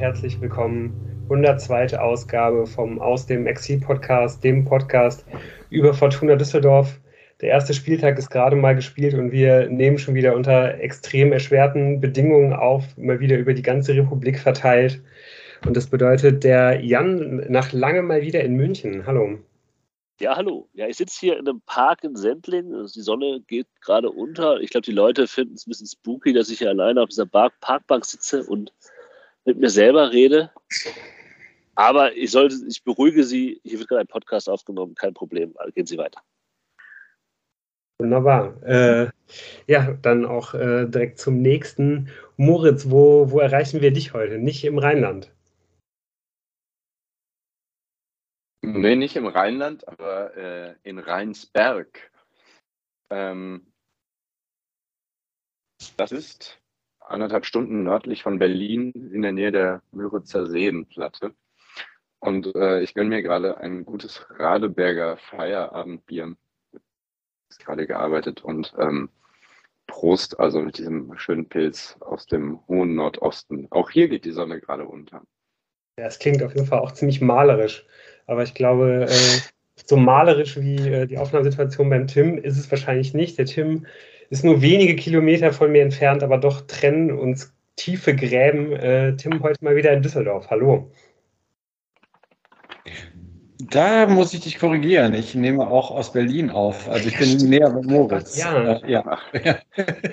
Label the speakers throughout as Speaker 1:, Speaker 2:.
Speaker 1: herzlich willkommen. 102. Ausgabe vom Aus dem Exil-Podcast, dem Podcast über Fortuna Düsseldorf. Der erste Spieltag ist gerade mal gespielt und wir nehmen schon wieder unter extrem erschwerten Bedingungen auf, mal wieder über die ganze Republik verteilt. Und das bedeutet, der Jan nach langem mal wieder in München. Hallo.
Speaker 2: Ja, hallo. Ja, ich sitze hier in einem Park in Sendling. Also die Sonne geht gerade unter. Ich glaube, die Leute finden es ein bisschen spooky, dass ich hier alleine auf dieser Parkbank sitze und mit mir selber rede. Aber ich sollte, ich beruhige Sie, hier wird gerade ein Podcast aufgenommen, kein Problem. Also gehen Sie weiter.
Speaker 1: Wunderbar. Äh, ja, dann auch äh, direkt zum nächsten. Moritz, wo, wo erreichen wir dich heute? Nicht im Rheinland.
Speaker 3: Nee, nicht im Rheinland, aber äh, in Rheinsberg. Ähm, das ist anderthalb Stunden nördlich von Berlin in der Nähe der Müritzer Seenplatte. Und äh, ich gönne mir gerade ein gutes Radeberger Feierabendbier. Ist gerade gearbeitet und ähm, Prost, also mit diesem schönen Pilz aus dem hohen Nordosten. Auch hier geht die Sonne gerade unter.
Speaker 1: Ja, es klingt auf jeden Fall auch ziemlich malerisch. Aber ich glaube, äh, so malerisch wie äh, die Aufnahmesituation beim Tim ist es wahrscheinlich nicht. Der Tim ist nur wenige Kilometer von mir entfernt, aber doch trennen uns tiefe Gräben. Äh, Tim heute mal wieder in Düsseldorf. Hallo.
Speaker 4: Da muss ich dich korrigieren. Ich nehme auch aus Berlin auf. Also ich bin näher bei Moritz.
Speaker 1: Ja, äh, ja.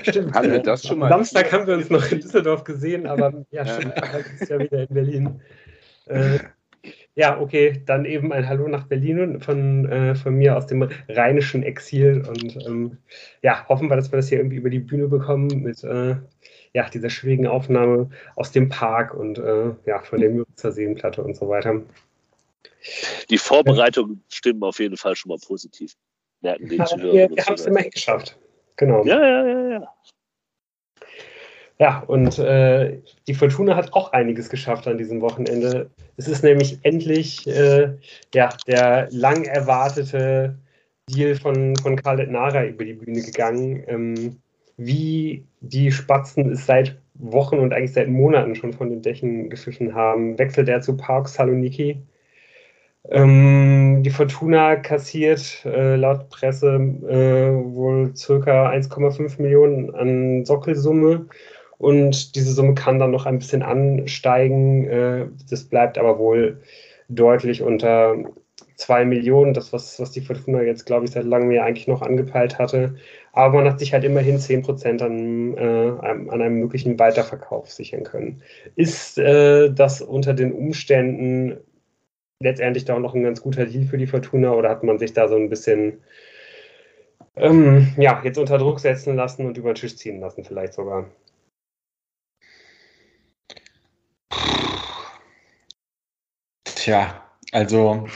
Speaker 3: stimmt. Haben wir das schon mal?
Speaker 1: Samstag haben wir uns noch in Düsseldorf gesehen, aber ja, stimmt. Heute ist ja wieder in Berlin. Äh, ja, okay, dann eben ein Hallo nach Berlin von, äh, von mir aus dem rheinischen Exil. Und ähm, ja, hoffen wir, dass wir das hier irgendwie über die Bühne bekommen mit äh, ja, dieser schwierigen Aufnahme aus dem Park und äh, ja, von der Müritzer Seenplatte und so weiter.
Speaker 2: Die Vorbereitungen stimmen auf jeden Fall schon mal positiv.
Speaker 1: Merken die ja, Zuhörer. Wir, wir haben es immerhin geschafft. Genau.
Speaker 2: Ja, ja, ja, ja.
Speaker 1: Ja, und äh, die Fortuna hat auch einiges geschafft an diesem Wochenende. Es ist nämlich endlich äh, ja, der lang erwartete Deal von, von Khaled Nara über die Bühne gegangen. Ähm, wie die Spatzen es seit Wochen und eigentlich seit Monaten schon von den Dächen gepfiffen haben, wechselt er zu Park Saloniki. Ähm, die Fortuna kassiert äh, laut Presse äh, wohl circa 1,5 Millionen an Sockelsumme und diese Summe kann dann noch ein bisschen ansteigen. Äh, das bleibt aber wohl deutlich unter 2 Millionen, das, was, was die Fortuna jetzt, glaube ich, seit langem ja eigentlich noch angepeilt hatte. Aber man hat sich halt immerhin 10 Prozent an, äh, an einem möglichen Weiterverkauf sichern können. Ist äh, das unter den Umständen letztendlich da auch noch ein ganz guter Deal für die Fortuna oder hat man sich da so ein bisschen ähm, ja, jetzt unter Druck setzen lassen und über den Tisch ziehen lassen, vielleicht sogar?
Speaker 4: Tja, also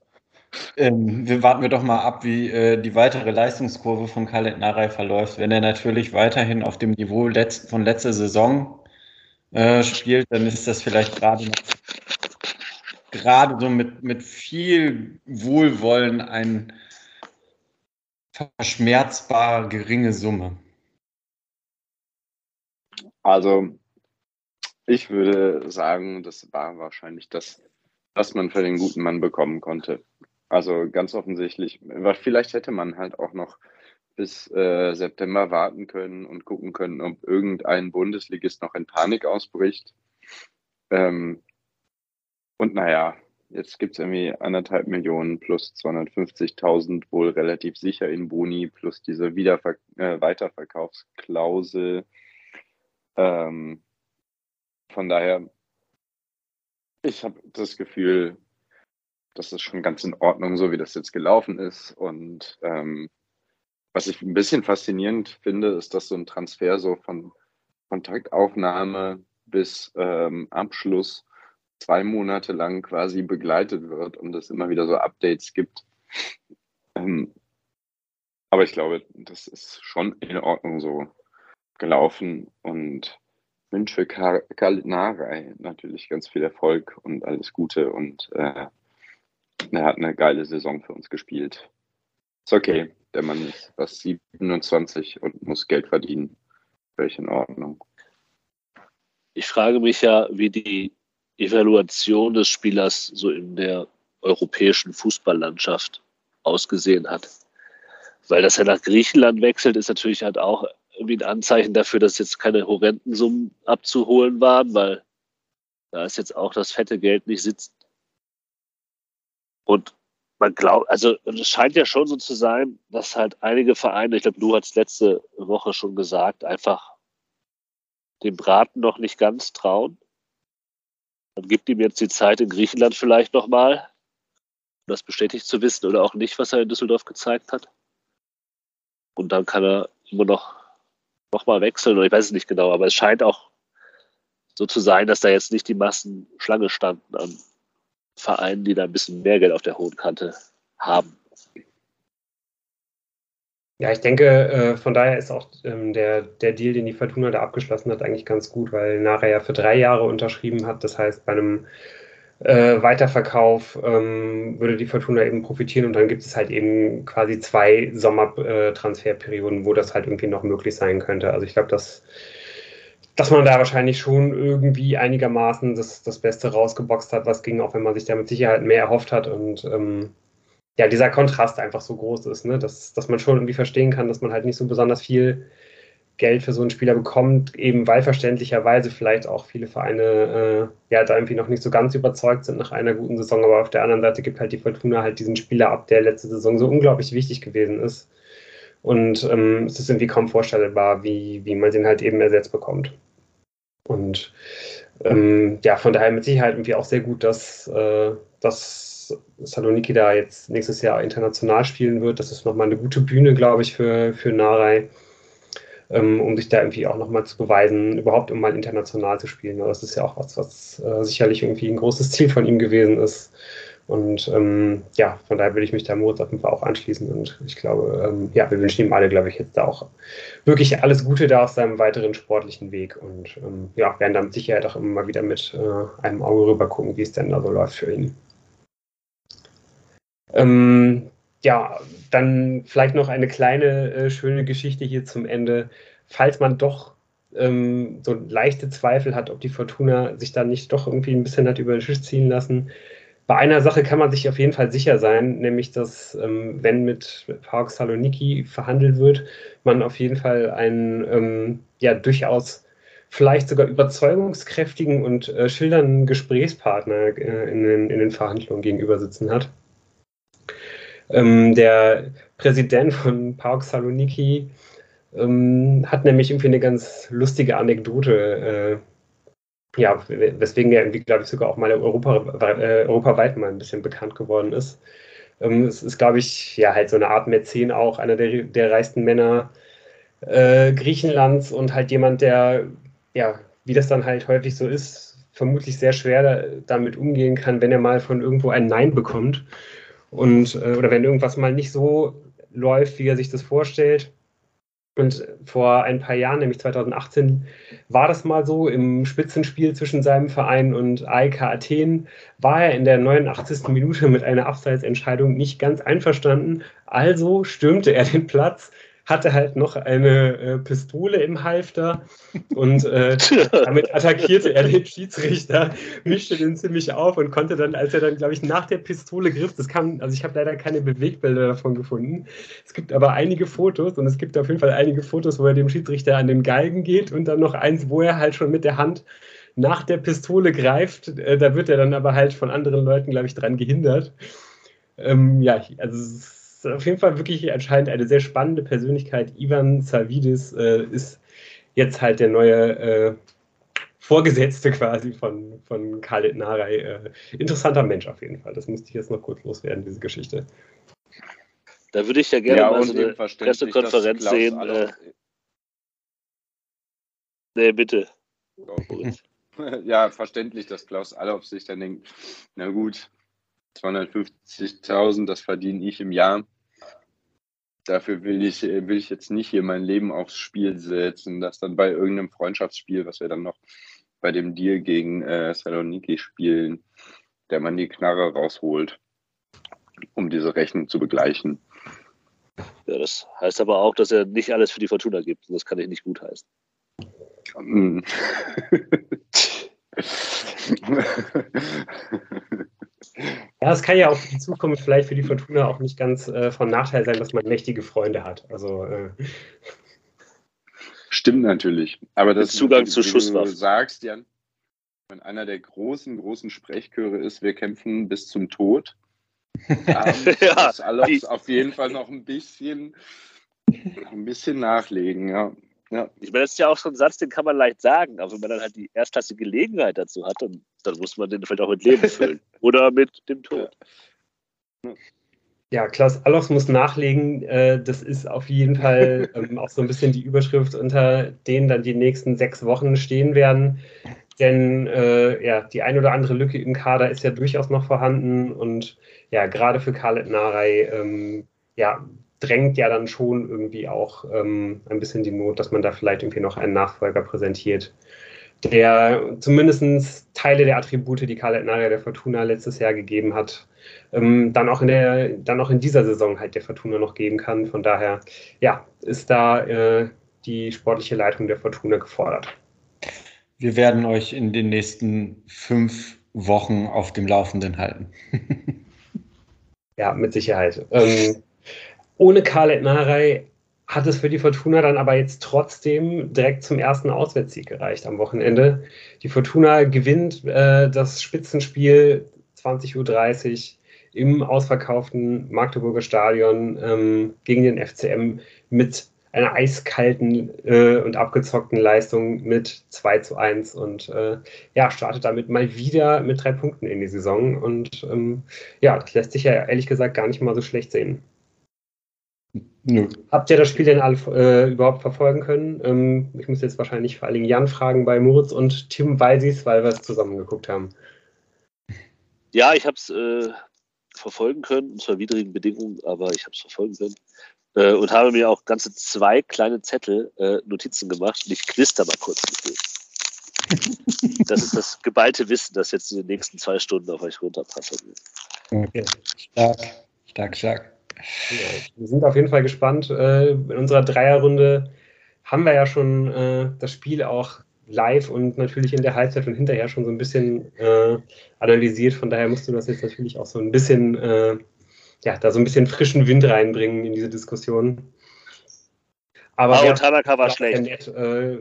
Speaker 4: ähm, wir warten wir doch mal ab, wie äh, die weitere Leistungskurve von Khaled Narei verläuft. Wenn er natürlich weiterhin auf dem Niveau letzt, von letzter Saison äh, spielt, dann ist das vielleicht gerade gerade so mit, mit viel Wohlwollen eine verschmerzbar geringe Summe.
Speaker 3: Also ich würde sagen, das war wahrscheinlich das was man für den guten Mann bekommen konnte. Also ganz offensichtlich, vielleicht hätte man halt auch noch bis äh, September warten können und gucken können, ob irgendein Bundesligist noch in Panik ausbricht. Ähm, und naja, jetzt gibt es irgendwie anderthalb Millionen plus 250.000 wohl relativ sicher in Boni plus diese Wiederver äh, Weiterverkaufsklausel. Ähm, von daher ich habe das Gefühl, das ist schon ganz in Ordnung, so wie das jetzt gelaufen ist. Und ähm, was ich ein bisschen faszinierend finde, ist, dass so ein Transfer so von Kontaktaufnahme bis ähm, Abschluss zwei Monate lang quasi begleitet wird und es immer wieder so Updates gibt. Ähm, aber ich glaube, das ist schon in Ordnung so gelaufen und wünsche Kalinarei natürlich ganz viel Erfolg und alles Gute und äh, er hat eine geile Saison für uns gespielt. Ist okay, der Mann ist was 27 und muss Geld verdienen. Völlig in Ordnung.
Speaker 2: ich frage mich ja, wie die Evaluation des Spielers so in der europäischen Fußballlandschaft ausgesehen hat. Weil dass er nach Griechenland wechselt, ist natürlich halt auch irgendwie ein Anzeichen dafür, dass jetzt keine horrenden Summen abzuholen waren, weil da ist jetzt auch das fette Geld nicht sitzt. Und man glaubt, also es scheint ja schon so zu sein, dass halt einige Vereine, ich glaube, du hast letzte Woche schon gesagt, einfach dem Braten noch nicht ganz trauen. Man gibt ihm jetzt die Zeit in Griechenland vielleicht nochmal, um das bestätigt zu wissen oder auch nicht, was er in Düsseldorf gezeigt hat. Und dann kann er immer noch, noch mal wechseln, oder ich weiß es nicht genau, aber es scheint auch so zu sein, dass da jetzt nicht die Massen Schlange standen an Vereinen, die da ein bisschen mehr Geld auf der hohen Kante haben.
Speaker 1: Ja, ich denke, äh, von daher ist auch ähm, der, der Deal, den die Fortuna da abgeschlossen hat, eigentlich ganz gut, weil Nara ja für drei Jahre unterschrieben hat. Das heißt, bei einem äh, Weiterverkauf ähm, würde die Fortuna eben profitieren und dann gibt es halt eben quasi zwei Sommertransferperioden, wo das halt irgendwie noch möglich sein könnte. Also ich glaube, dass, dass man da wahrscheinlich schon irgendwie einigermaßen das, das Beste rausgeboxt hat, was ging, auch wenn man sich da mit Sicherheit mehr erhofft hat und ähm, ja, dieser Kontrast einfach so groß ist, ne? dass, dass man schon irgendwie verstehen kann, dass man halt nicht so besonders viel Geld für so einen Spieler bekommt, eben weil verständlicherweise vielleicht auch viele Vereine äh, ja da irgendwie noch nicht so ganz überzeugt sind nach einer guten Saison, aber auf der anderen Seite gibt halt die Fortuna halt diesen Spieler ab, der letzte Saison so unglaublich wichtig gewesen ist. Und ähm, es ist irgendwie kaum vorstellbar, wie, wie man den halt eben ersetzt bekommt. Und ähm, ja, von daher mit Sicherheit irgendwie auch sehr gut, dass, äh, dass Saloniki da jetzt nächstes Jahr international spielen wird. Das ist nochmal eine gute Bühne, glaube ich, für, für Narei, ähm, um sich da irgendwie auch nochmal zu beweisen, überhaupt um mal international zu spielen. Das ist ja auch was, was äh, sicherlich irgendwie ein großes Ziel von ihm gewesen ist. Und ähm, ja, von daher würde ich mich da Moritz auf jeden Fall auch anschließen. Und ich glaube, ähm, ja, wir wünschen ihm alle, glaube ich, jetzt da auch wirklich alles Gute da auf seinem weiteren sportlichen Weg. Und ähm, ja, werden da mit Sicherheit auch immer mal wieder mit äh, einem Auge rüber gucken, wie es denn da so läuft für ihn. Ähm, ja, dann vielleicht noch eine kleine äh, schöne Geschichte hier zum Ende. Falls man doch ähm, so leichte Zweifel hat, ob die Fortuna sich dann nicht doch irgendwie ein bisschen hat über den Tisch ziehen lassen. Bei einer Sache kann man sich auf jeden Fall sicher sein, nämlich dass, ähm, wenn mit Park Saloniki verhandelt wird, man auf jeden Fall einen ähm, ja durchaus vielleicht sogar überzeugungskräftigen und äh, schildernden Gesprächspartner äh, in, den, in den Verhandlungen gegenüber sitzen hat. Ähm, der Präsident von Park Saloniki ähm, hat nämlich irgendwie eine ganz lustige Anekdote, äh, ja, weswegen er irgendwie, glaube ich, sogar auch mal Europa, äh, europaweit mal ein bisschen bekannt geworden ist. Ähm, es ist, glaube ich, ja, halt so eine Art Mäzen auch, einer der, der reichsten Männer äh, Griechenlands und halt jemand, der, ja, wie das dann halt häufig so ist, vermutlich sehr schwer damit umgehen kann, wenn er mal von irgendwo ein Nein bekommt und äh, oder wenn irgendwas mal nicht so läuft, wie er sich das vorstellt. Und vor ein paar Jahren, nämlich 2018, war das mal so. Im Spitzenspiel zwischen seinem Verein und AEK Athen war er in der 89. Minute mit einer Abseitsentscheidung nicht ganz einverstanden. Also stürmte er den Platz, hatte halt noch eine äh, Pistole im Halfter und äh, damit attackierte er den Schiedsrichter, mischte den ziemlich auf und konnte dann, als er dann, glaube ich, nach der Pistole griff, das kam, also ich habe leider keine Bewegbilder davon gefunden. Es gibt aber einige Fotos und es gibt auf jeden Fall einige Fotos, wo er dem Schiedsrichter an den Galgen geht und dann noch eins, wo er halt schon mit der Hand nach der Pistole greift. Äh, da wird er dann aber halt von anderen Leuten, glaube ich, dran gehindert. Ähm, ja, also ist auf jeden Fall wirklich anscheinend eine sehr spannende Persönlichkeit. Ivan Savidis äh, ist jetzt halt der neue äh, Vorgesetzte quasi von, von Khaled Narei. Äh, interessanter Mensch auf jeden Fall. Das musste ich jetzt noch kurz loswerden, diese Geschichte.
Speaker 2: Da würde ich ja gerne ja, mal so eine Pressekonferenz sehen. Äh, nee, bitte.
Speaker 3: ja, verständlich, dass Klaus Allhoff sich dann denkt, na gut, 250.000, das verdiene ich im Jahr. Dafür will ich, will ich jetzt nicht hier mein Leben aufs Spiel setzen, dass dann bei irgendeinem Freundschaftsspiel, was wir dann noch bei dem Deal gegen äh, Saloniki spielen, der man die Knarre rausholt, um diese Rechnung zu begleichen.
Speaker 2: Ja, das heißt aber auch, dass er nicht alles für die Fortuna gibt. Das kann ich nicht gutheißen.
Speaker 1: Ja, es kann ja auch für die Zukunft vielleicht für die Fortuna auch nicht ganz äh, von Nachteil sein, dass man mächtige Freunde hat. Also äh,
Speaker 3: Stimmt natürlich. Aber das
Speaker 2: Zugang zu
Speaker 3: wie
Speaker 2: Schusswaffen.
Speaker 3: Du sagst, Jan, wenn einer der großen, großen Sprechchöre ist, wir kämpfen bis zum Tod, dann
Speaker 2: Ja, die-
Speaker 3: auf jeden Fall noch ein bisschen, noch ein bisschen nachlegen, ja. Ja.
Speaker 2: Ich meine, das ist ja auch so ein Satz, den kann man leicht sagen, aber wenn man dann halt die erstklassige Gelegenheit dazu hat, dann, dann muss man den vielleicht auch mit Leben füllen. Oder mit dem Tod.
Speaker 1: ja, Klaus Allofs muss nachlegen. Äh, das ist auf jeden Fall ähm, auch so ein bisschen die Überschrift, unter denen dann die nächsten sechs Wochen stehen werden. Denn äh, ja, die ein oder andere Lücke im Kader ist ja durchaus noch vorhanden und ja, gerade für Khaled Narei ähm, ja, drängt ja dann schon irgendwie auch ähm, ein bisschen die Not, dass man da vielleicht irgendwie noch einen Nachfolger präsentiert, der zumindest Teile der Attribute, die Khaled Narei der Fortuna letztes Jahr gegeben hat, ähm, dann auch in der, dann auch in dieser Saison halt der Fortuna noch geben kann. Von daher, ja, ist da äh, die sportliche Leitung der Fortuna gefordert.
Speaker 4: Wir werden euch in den nächsten fünf Wochen auf dem Laufenden halten.
Speaker 1: Ja, mit Sicherheit. Ähm, ohne Khaled Narei hat es für die Fortuna dann aber jetzt trotzdem direkt zum ersten Auswärtssieg gereicht am Wochenende. Die Fortuna gewinnt äh, das Spitzenspiel 20.30 Uhr im ausverkauften Magdeburger Stadion ähm, gegen den FCM mit einer eiskalten äh, und abgezockten Leistung mit 2 zu 1 und äh, ja, startet damit mal wieder mit drei Punkten in die Saison und ähm, ja, das lässt sich ja ehrlich gesagt gar nicht mal so schlecht sehen.
Speaker 4: Nö.
Speaker 1: Habt ihr das Spiel denn alle äh, überhaupt verfolgen können? Ähm, ich muss jetzt wahrscheinlich vor allen Dingen Jan fragen bei Moritz und Tim Walsis, weil wir es zusammen geguckt haben.
Speaker 2: Ja, ich habe es äh, verfolgen können, unter widrigen Bedingungen, aber ich habe es verfolgen können. Äh, und habe mir auch ganze zwei kleine Zettel äh, Notizen gemacht und ich knister mal kurz mit denen. Das ist das geballte Wissen, das jetzt in den nächsten zwei Stunden auf euch runterpassen wird.
Speaker 4: Okay. Stark, stark, stark.
Speaker 1: Wir sind auf jeden Fall gespannt. Äh, in unserer Dreierrunde haben wir ja schon äh, das Spiel auch live und natürlich in der Halbzeit und hinterher schon so ein bisschen äh, analysiert. Von daher musst du das jetzt natürlich auch so ein bisschen, ja, da so ein bisschen frischen Wind reinbringen in diese Diskussion. Aber
Speaker 2: Ah, und Tanaka war schlecht.
Speaker 1: nett, äh,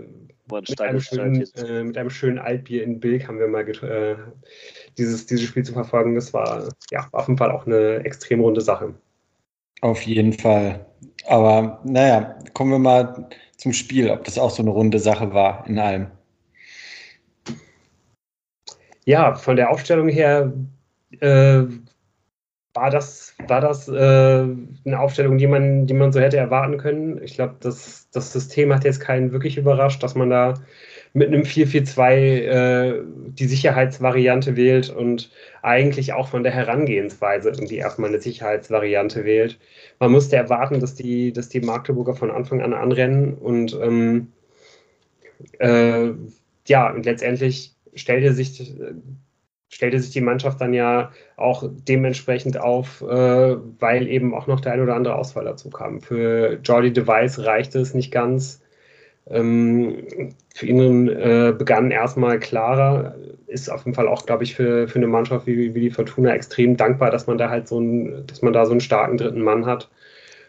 Speaker 1: mit, einem schönen, äh, mit einem schönen Altbier in Bilk haben wir mal äh, dieses, dieses Spiel zu verfolgen. Das war ja auf jeden Fall auch eine extrem runde Sache.
Speaker 4: Auf jeden Fall. Aber naja, kommen wir mal zum Spiel, ob das auch so eine runde Sache war in allem.
Speaker 1: Ja, von der Aufstellung her äh, war das, war das äh, eine Aufstellung, die man, die man so hätte erwarten können. Ich glaube, das, das System hat jetzt keinen wirklich überrascht, dass man da mit einem 4-4-2 äh, die Sicherheitsvariante wählt und eigentlich auch von der Herangehensweise irgendwie erstmal eine Sicherheitsvariante wählt. Man musste erwarten, dass die, dass die Magdeburger von Anfang an anrennen und ähm, äh, ja, und letztendlich stellte sich, stellte sich die Mannschaft dann ja auch dementsprechend auf, äh, weil eben auch noch der ein oder andere Ausfall dazu kam. Für Jordi Device reichte es nicht ganz. Ähm, für ihn äh, begann erstmal klarer, ist auf jeden Fall auch, glaube ich, für, für eine Mannschaft wie, wie die Fortuna extrem dankbar, dass man da halt so einen, dass man da so einen starken dritten Mann hat.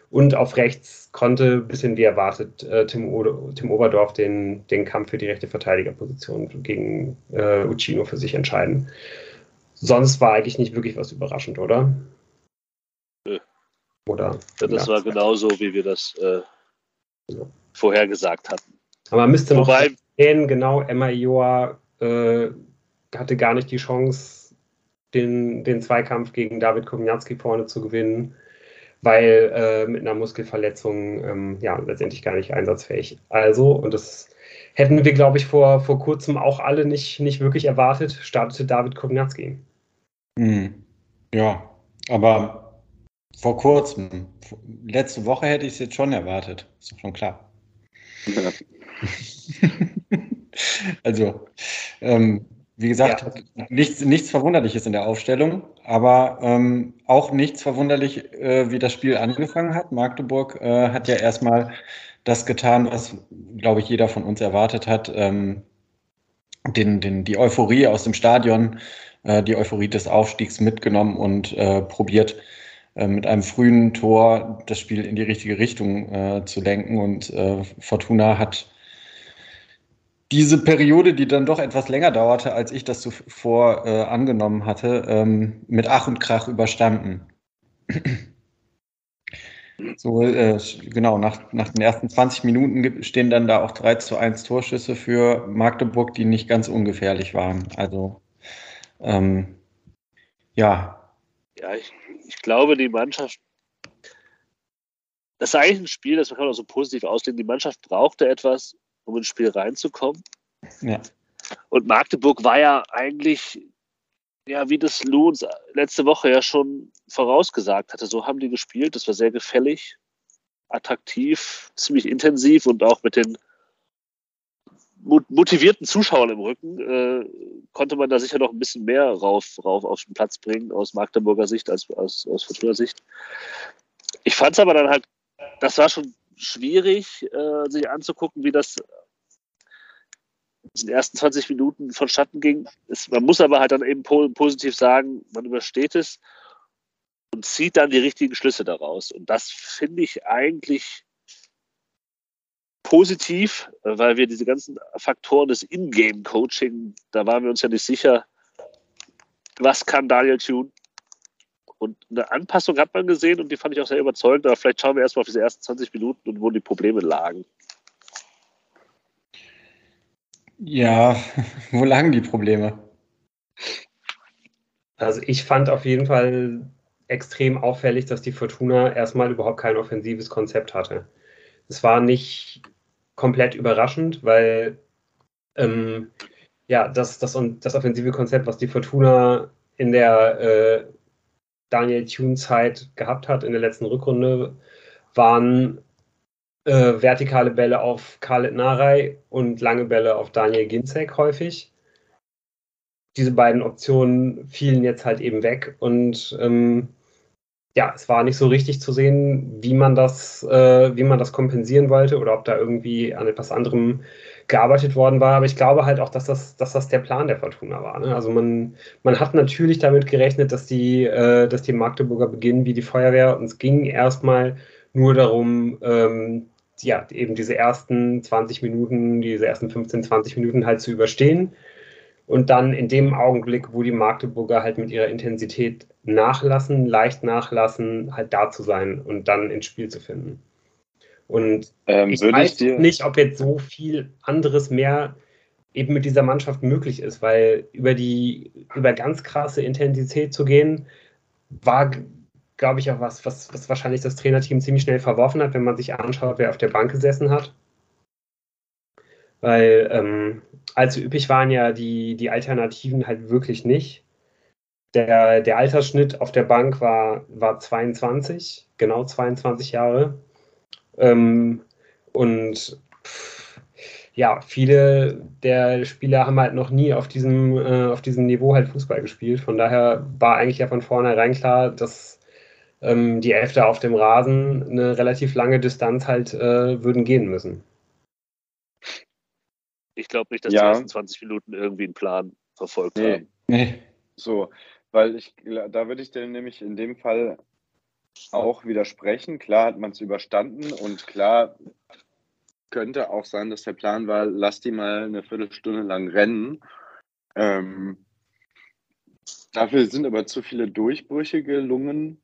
Speaker 1: Und auf rechts konnte, ein bisschen wie erwartet, äh, Tim, o Tim Oberdorf den, den Kampf für die rechte Verteidigerposition gegen äh, Uccino für sich entscheiden. Sonst war eigentlich nicht wirklich was überraschend, oder?
Speaker 2: Nö.
Speaker 1: Oder?
Speaker 2: Ja, das war genauso, wie wir das äh,
Speaker 1: Ja.
Speaker 2: vorher gesagt hatten.
Speaker 1: Aber man müsste noch
Speaker 2: Wobei,
Speaker 1: erwähnen, genau, Emma Ioa äh, hatte gar nicht die Chance, den, den Zweikampf gegen David Kognatski vorne zu gewinnen, weil äh, mit einer Muskelverletzung ähm, ja letztendlich gar nicht einsatzfähig. Also, und das hätten wir, glaube ich, vor, vor kurzem auch alle nicht, nicht wirklich erwartet, startete David Kognatski.
Speaker 4: Hm. Ja, aber vor kurzem, letzte Woche hätte ich es jetzt schon erwartet. Ist doch schon klar.
Speaker 3: Ja.
Speaker 4: also, ähm, wie gesagt,
Speaker 1: Ja.
Speaker 4: nichts, nichts Verwunderliches in der Aufstellung, aber ähm, auch nichts verwunderlich, äh, wie das Spiel angefangen hat. Magdeburg äh, hat ja erstmal das getan, was, glaube ich, jeder von uns erwartet hat. Ähm, den, den, die Euphorie aus dem Stadion, äh, die Euphorie des Aufstiegs mitgenommen und äh, probiert, äh, mit einem frühen Tor das Spiel in die richtige Richtung äh, zu lenken. Und Fortuna hat diese Periode, die dann doch etwas länger dauerte, als ich das zuvor äh, angenommen hatte, ähm, mit Ach und Krach überstanden. So, äh, genau, nach, nach den ersten 20 Minuten stehen dann da auch 3 zu 1 Torschüsse für Magdeburg, die nicht ganz ungefährlich waren. Also, ähm, ja.
Speaker 2: Ja, ich, ich glaube, die Mannschaft, das ist eigentlich ein Spiel, das kann man auch so positiv auslegen. Die Mannschaft brauchte etwas, um ins Spiel reinzukommen.
Speaker 4: Ja.
Speaker 2: Und Magdeburg war ja eigentlich ja, wie das Lou letzte Woche ja schon vorausgesagt hatte, so haben die gespielt. Das war sehr gefällig, attraktiv, ziemlich intensiv und auch mit den motivierten Zuschauern im Rücken äh, konnte man da sicher noch ein bisschen mehr rauf, rauf auf den Platz bringen, aus Magdeburger Sicht als aus, aus Fortuna Sicht. Ich fand es aber dann halt, das war schon schwierig, äh, sich anzugucken, wie das in den ersten 20 Minuten vonstatten ging. Es, man muss aber halt dann eben positiv sagen, man übersteht es und zieht dann die richtigen Schlüsse daraus. Und das finde ich eigentlich positiv, weil wir diese ganzen Faktoren des Ingame-Coaching, da waren wir uns ja nicht sicher, was kann Daniel Thune. Und eine Anpassung hat man gesehen und die fand ich auch sehr überzeugend. Aber vielleicht schauen wir erstmal auf diese ersten 20 Minuten und wo die Probleme lagen.
Speaker 4: Ja, wo lagen die Probleme?
Speaker 1: Also ich fand auf jeden Fall extrem auffällig, dass die Fortuna erstmal überhaupt kein offensives Konzept hatte. Es war nicht komplett überraschend, weil ähm, ja, das, das, das offensive Konzept, was die Fortuna in der äh, Daniel Thune-Zeit gehabt hat, in der letzten Rückrunde, waren äh, vertikale Bälle auf Khaled Narei und lange Bälle auf Daniel Ginzek häufig. Diese beiden Optionen fielen jetzt halt eben weg und ähm, ja, es war nicht so richtig zu sehen, wie man das, äh, wie man das kompensieren wollte oder ob da irgendwie an etwas anderem gearbeitet worden war. Aber ich glaube halt auch, dass das, dass das der Plan der Fortuna war. Ne? Also man, man hat natürlich damit gerechnet, dass die, äh, dass die Magdeburger beginnen wie die Feuerwehr und es ging erstmal nur darum, ähm, ja, eben diese ersten 20 Minuten, diese ersten 15, 20 Minuten halt zu überstehen. Und dann in dem Augenblick, wo die Magdeburger halt mit ihrer Intensität nachlassen, leicht nachlassen, halt da zu sein und dann ins Spiel zu finden. Und ähm, ich weiß ich nicht, ob jetzt so viel anderes mehr eben mit dieser Mannschaft möglich ist, weil über die, über ganz krasse Intensität zu gehen, war glaube ich, auch was, was, was wahrscheinlich das Trainerteam ziemlich schnell verworfen hat, wenn man sich anschaut, wer auf der Bank gesessen hat. Weil ähm, allzu üppig waren ja die, die Alternativen halt wirklich nicht. Der, der Altersschnitt auf der Bank war, war 22, genau 22 Jahre. Ähm, und ja, viele der Spieler haben halt noch nie auf diesem, äh, auf diesem Niveau halt Fußball gespielt. Von daher war eigentlich ja von vornherein klar, dass ähm, die Elfter auf dem Rasen eine relativ lange Distanz halt äh, würden gehen müssen.
Speaker 2: Ich glaube nicht, dass ja. die ersten 20 Minuten irgendwie einen Plan verfolgt nee. haben.
Speaker 3: Nee. So, weil ich, da würde ich dir nämlich in dem Fall auch widersprechen. Klar hat man es überstanden und klar könnte auch sein, dass der Plan war, lass die mal eine Viertelstunde lang rennen. Ähm, dafür sind aber zu viele Durchbrüche gelungen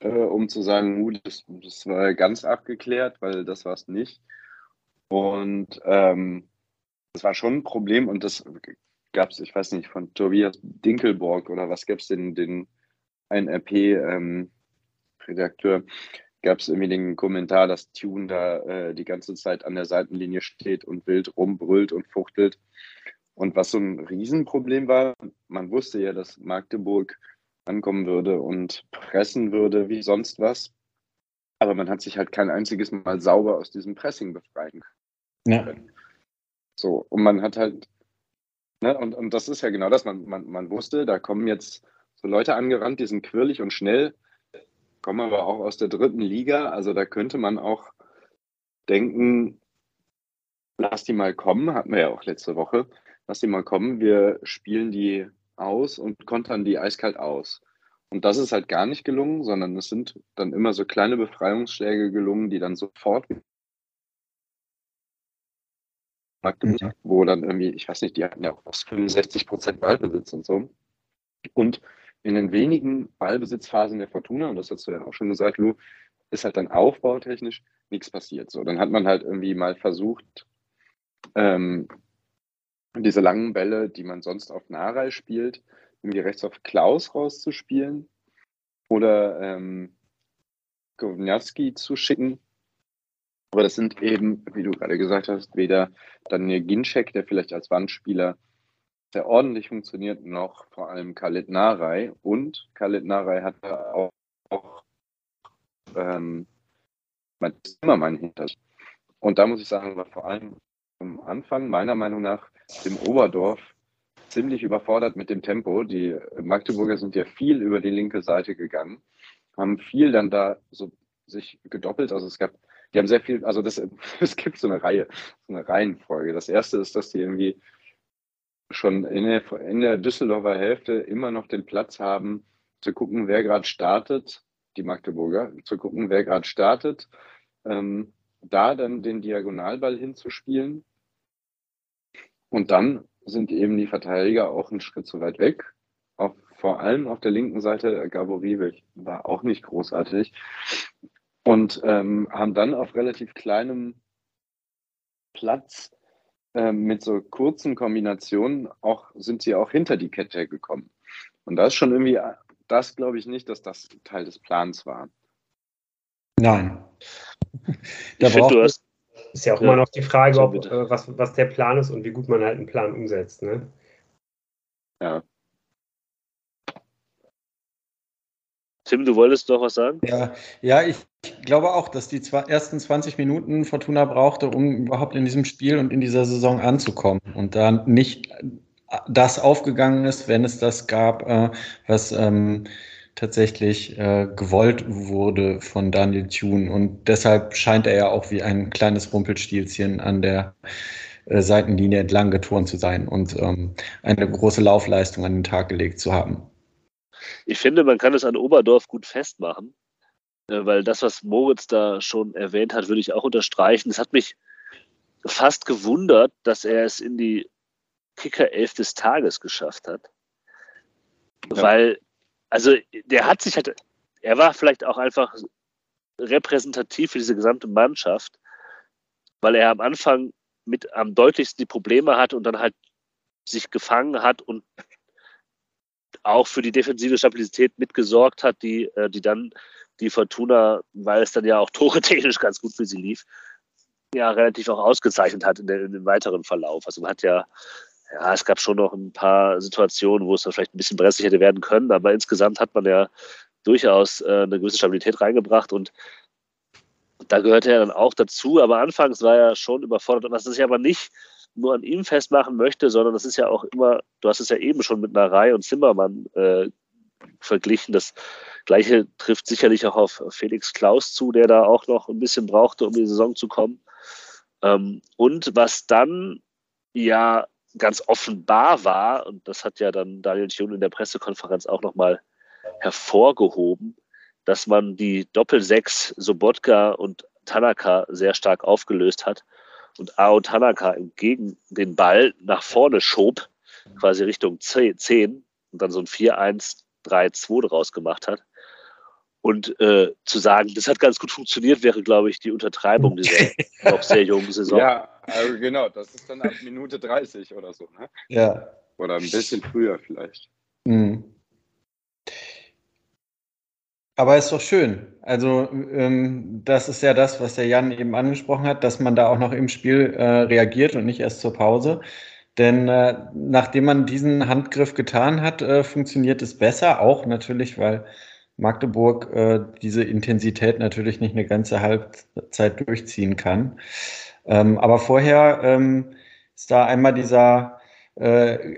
Speaker 3: äh, um zu sagen, uh, das, das war ganz abgeklärt, weil das war es nicht. Und ähm, das war schon ein Problem und das gab es, ich weiß nicht, von Tobias Dinkelborg oder was gab es denn, den NRP-Redakteur, ähm, gab es irgendwie den Kommentar, dass Tune da äh, die ganze Zeit an der Seitenlinie steht und wild rumbrüllt und fuchtelt. Und was so ein Riesenproblem war, man wusste ja, dass Magdeburg ankommen würde und pressen würde wie sonst was. Aber man hat sich halt kein einziges Mal sauber aus diesem Pressing befreien können. Ja. So, und man hat halt, ne, und, und das ist ja genau das, man, man, man wusste, da kommen jetzt so Leute angerannt, die sind quirlig und schnell, kommen aber auch aus der dritten Liga, also da könnte man auch denken, lass die mal kommen, hatten wir ja auch letzte Woche, lass die mal kommen, wir spielen die aus und kontern die eiskalt aus. Und das ist halt gar nicht gelungen, sondern es sind dann immer so kleine Befreiungsschläge gelungen, die dann sofort mhm. wo dann irgendwie, ich weiß nicht, die hatten ja auch fast 65 Prozent Ballbesitz und so. Und in den wenigen Ballbesitzphasen der Fortuna, und das hast du ja auch schon gesagt, Lou, ist halt dann aufbautechnisch nichts passiert. So, dann hat man halt irgendwie mal versucht, ähm, diese langen Bälle, die man sonst auf Narei spielt, irgendwie rechts auf Klaus rauszuspielen oder ähm, Kovnatski zu schicken. Aber das sind eben, wie du gerade gesagt hast, weder Daniel Ginczek, der vielleicht als Wandspieler sehr ordentlich funktioniert, noch vor allem Khalid Narei. Und Khalid Narei hat auch, auch ähm, immer mein Hintergrund. Und da muss ich sagen, war vor allem am Anfang meiner Meinung nach im Oberdorf ziemlich überfordert mit dem Tempo. Die Magdeburger sind ja viel über die linke Seite gegangen, haben viel dann da so sich gedoppelt. Also es gab, die haben sehr viel, also das, es gibt so eine Reihe, so eine Reihenfolge. Das erste ist, dass die irgendwie schon in der, in der Düsseldorfer Hälfte immer noch den Platz haben, zu gucken, wer gerade startet, die Magdeburger, zu gucken, wer gerade startet, ähm, da dann den Diagonalball hinzuspielen und dann sind eben die Verteidiger auch einen Schritt zu weit weg. Auf, vor allem auf der linken Seite, Gabo Riebig war auch nicht großartig. Und ähm, haben dann auf relativ kleinem Platz ähm, mit so kurzen Kombinationen auch, sind sie auch hinter die Kette gekommen. Und das ist schon irgendwie, das glaube ich nicht, dass das Teil des Plans war.
Speaker 4: Nein.
Speaker 1: Da ich du hast, ist ja auch ja. immer noch die Frage, ob, äh, was, was der Plan ist und wie gut man halt einen Plan umsetzt. Ne?
Speaker 2: Ja. Tim, du wolltest doch was sagen?
Speaker 4: Ja, ja ich glaube auch, dass die ersten 20 Minuten Fortuna brauchte, um überhaupt in diesem Spiel und in dieser Saison anzukommen. Und da nicht das aufgegangen ist, wenn es das gab, äh, was ähm, tatsächlich äh, gewollt wurde von Daniel Thune. Und deshalb scheint er ja auch wie ein kleines Rumpelstilzchen an der äh, Seitenlinie entlang geturnt zu sein und ähm, eine große Laufleistung an den Tag gelegt zu haben.
Speaker 2: Ich finde, man kann es an Oberdorf gut festmachen, äh, weil das, was Moritz da schon erwähnt hat, würde ich auch unterstreichen. Es hat mich fast gewundert, dass er es in die Kicker 11 des Tages geschafft hat. Ja. Weil also der hat sich halt, er war vielleicht auch einfach repräsentativ für diese gesamte Mannschaft, weil er am Anfang mit am deutlichsten die Probleme hat und dann halt sich gefangen hat und auch für die defensive Stabilität mitgesorgt hat, die, äh, die dann die Fortuna, weil es dann ja auch Tore technisch ganz gut für sie lief, ja relativ auch ausgezeichnet hat in, der, in dem weiteren Verlauf. Also man hat ja ja, es gab schon noch ein paar Situationen, wo es dann vielleicht ein bisschen brenzlig hätte werden können, aber insgesamt hat man ja durchaus äh, eine gewisse Stabilität reingebracht und da gehörte er dann auch dazu, aber anfangs war er schon überfordert, was ich aber nicht nur an ihm festmachen möchte, sondern das ist ja auch immer, du hast es ja eben schon mit Narei und Zimmermann äh, verglichen. Das gleiche trifft sicherlich auch auf Felix Klaus zu, der da auch noch ein bisschen brauchte, um in die Saison zu kommen. Ähm, und was dann ja ganz offenbar war, und das hat ja dann Daniel Thune in der Pressekonferenz auch nochmal hervorgehoben, dass man die Doppelsechs Sobotka und Tanaka sehr stark aufgelöst hat und Ao Tanaka entgegen den Ball nach vorne schob, quasi Richtung 10 und dann so ein 4-1-3-2 draus gemacht hat. Und äh, zu sagen, das hat ganz gut funktioniert, wäre, glaube ich, die Untertreibung dieser noch sehr jungen Saison.
Speaker 3: Ja, also genau, das ist dann ab Minute 30 oder so. Ne?
Speaker 4: Ja.
Speaker 3: Oder ein bisschen früher vielleicht.
Speaker 4: Mhm. Aber ist doch schön. Also ähm, das ist ja das, was der Jan eben angesprochen hat, dass man da auch noch im Spiel äh, reagiert und nicht erst zur Pause. Denn äh, nachdem man diesen Handgriff getan hat, äh, funktioniert es besser. Auch natürlich, weil Magdeburg äh, diese Intensität natürlich nicht eine ganze Halbzeit durchziehen kann. Ähm, aber vorher ähm, ist da einmal dieser äh,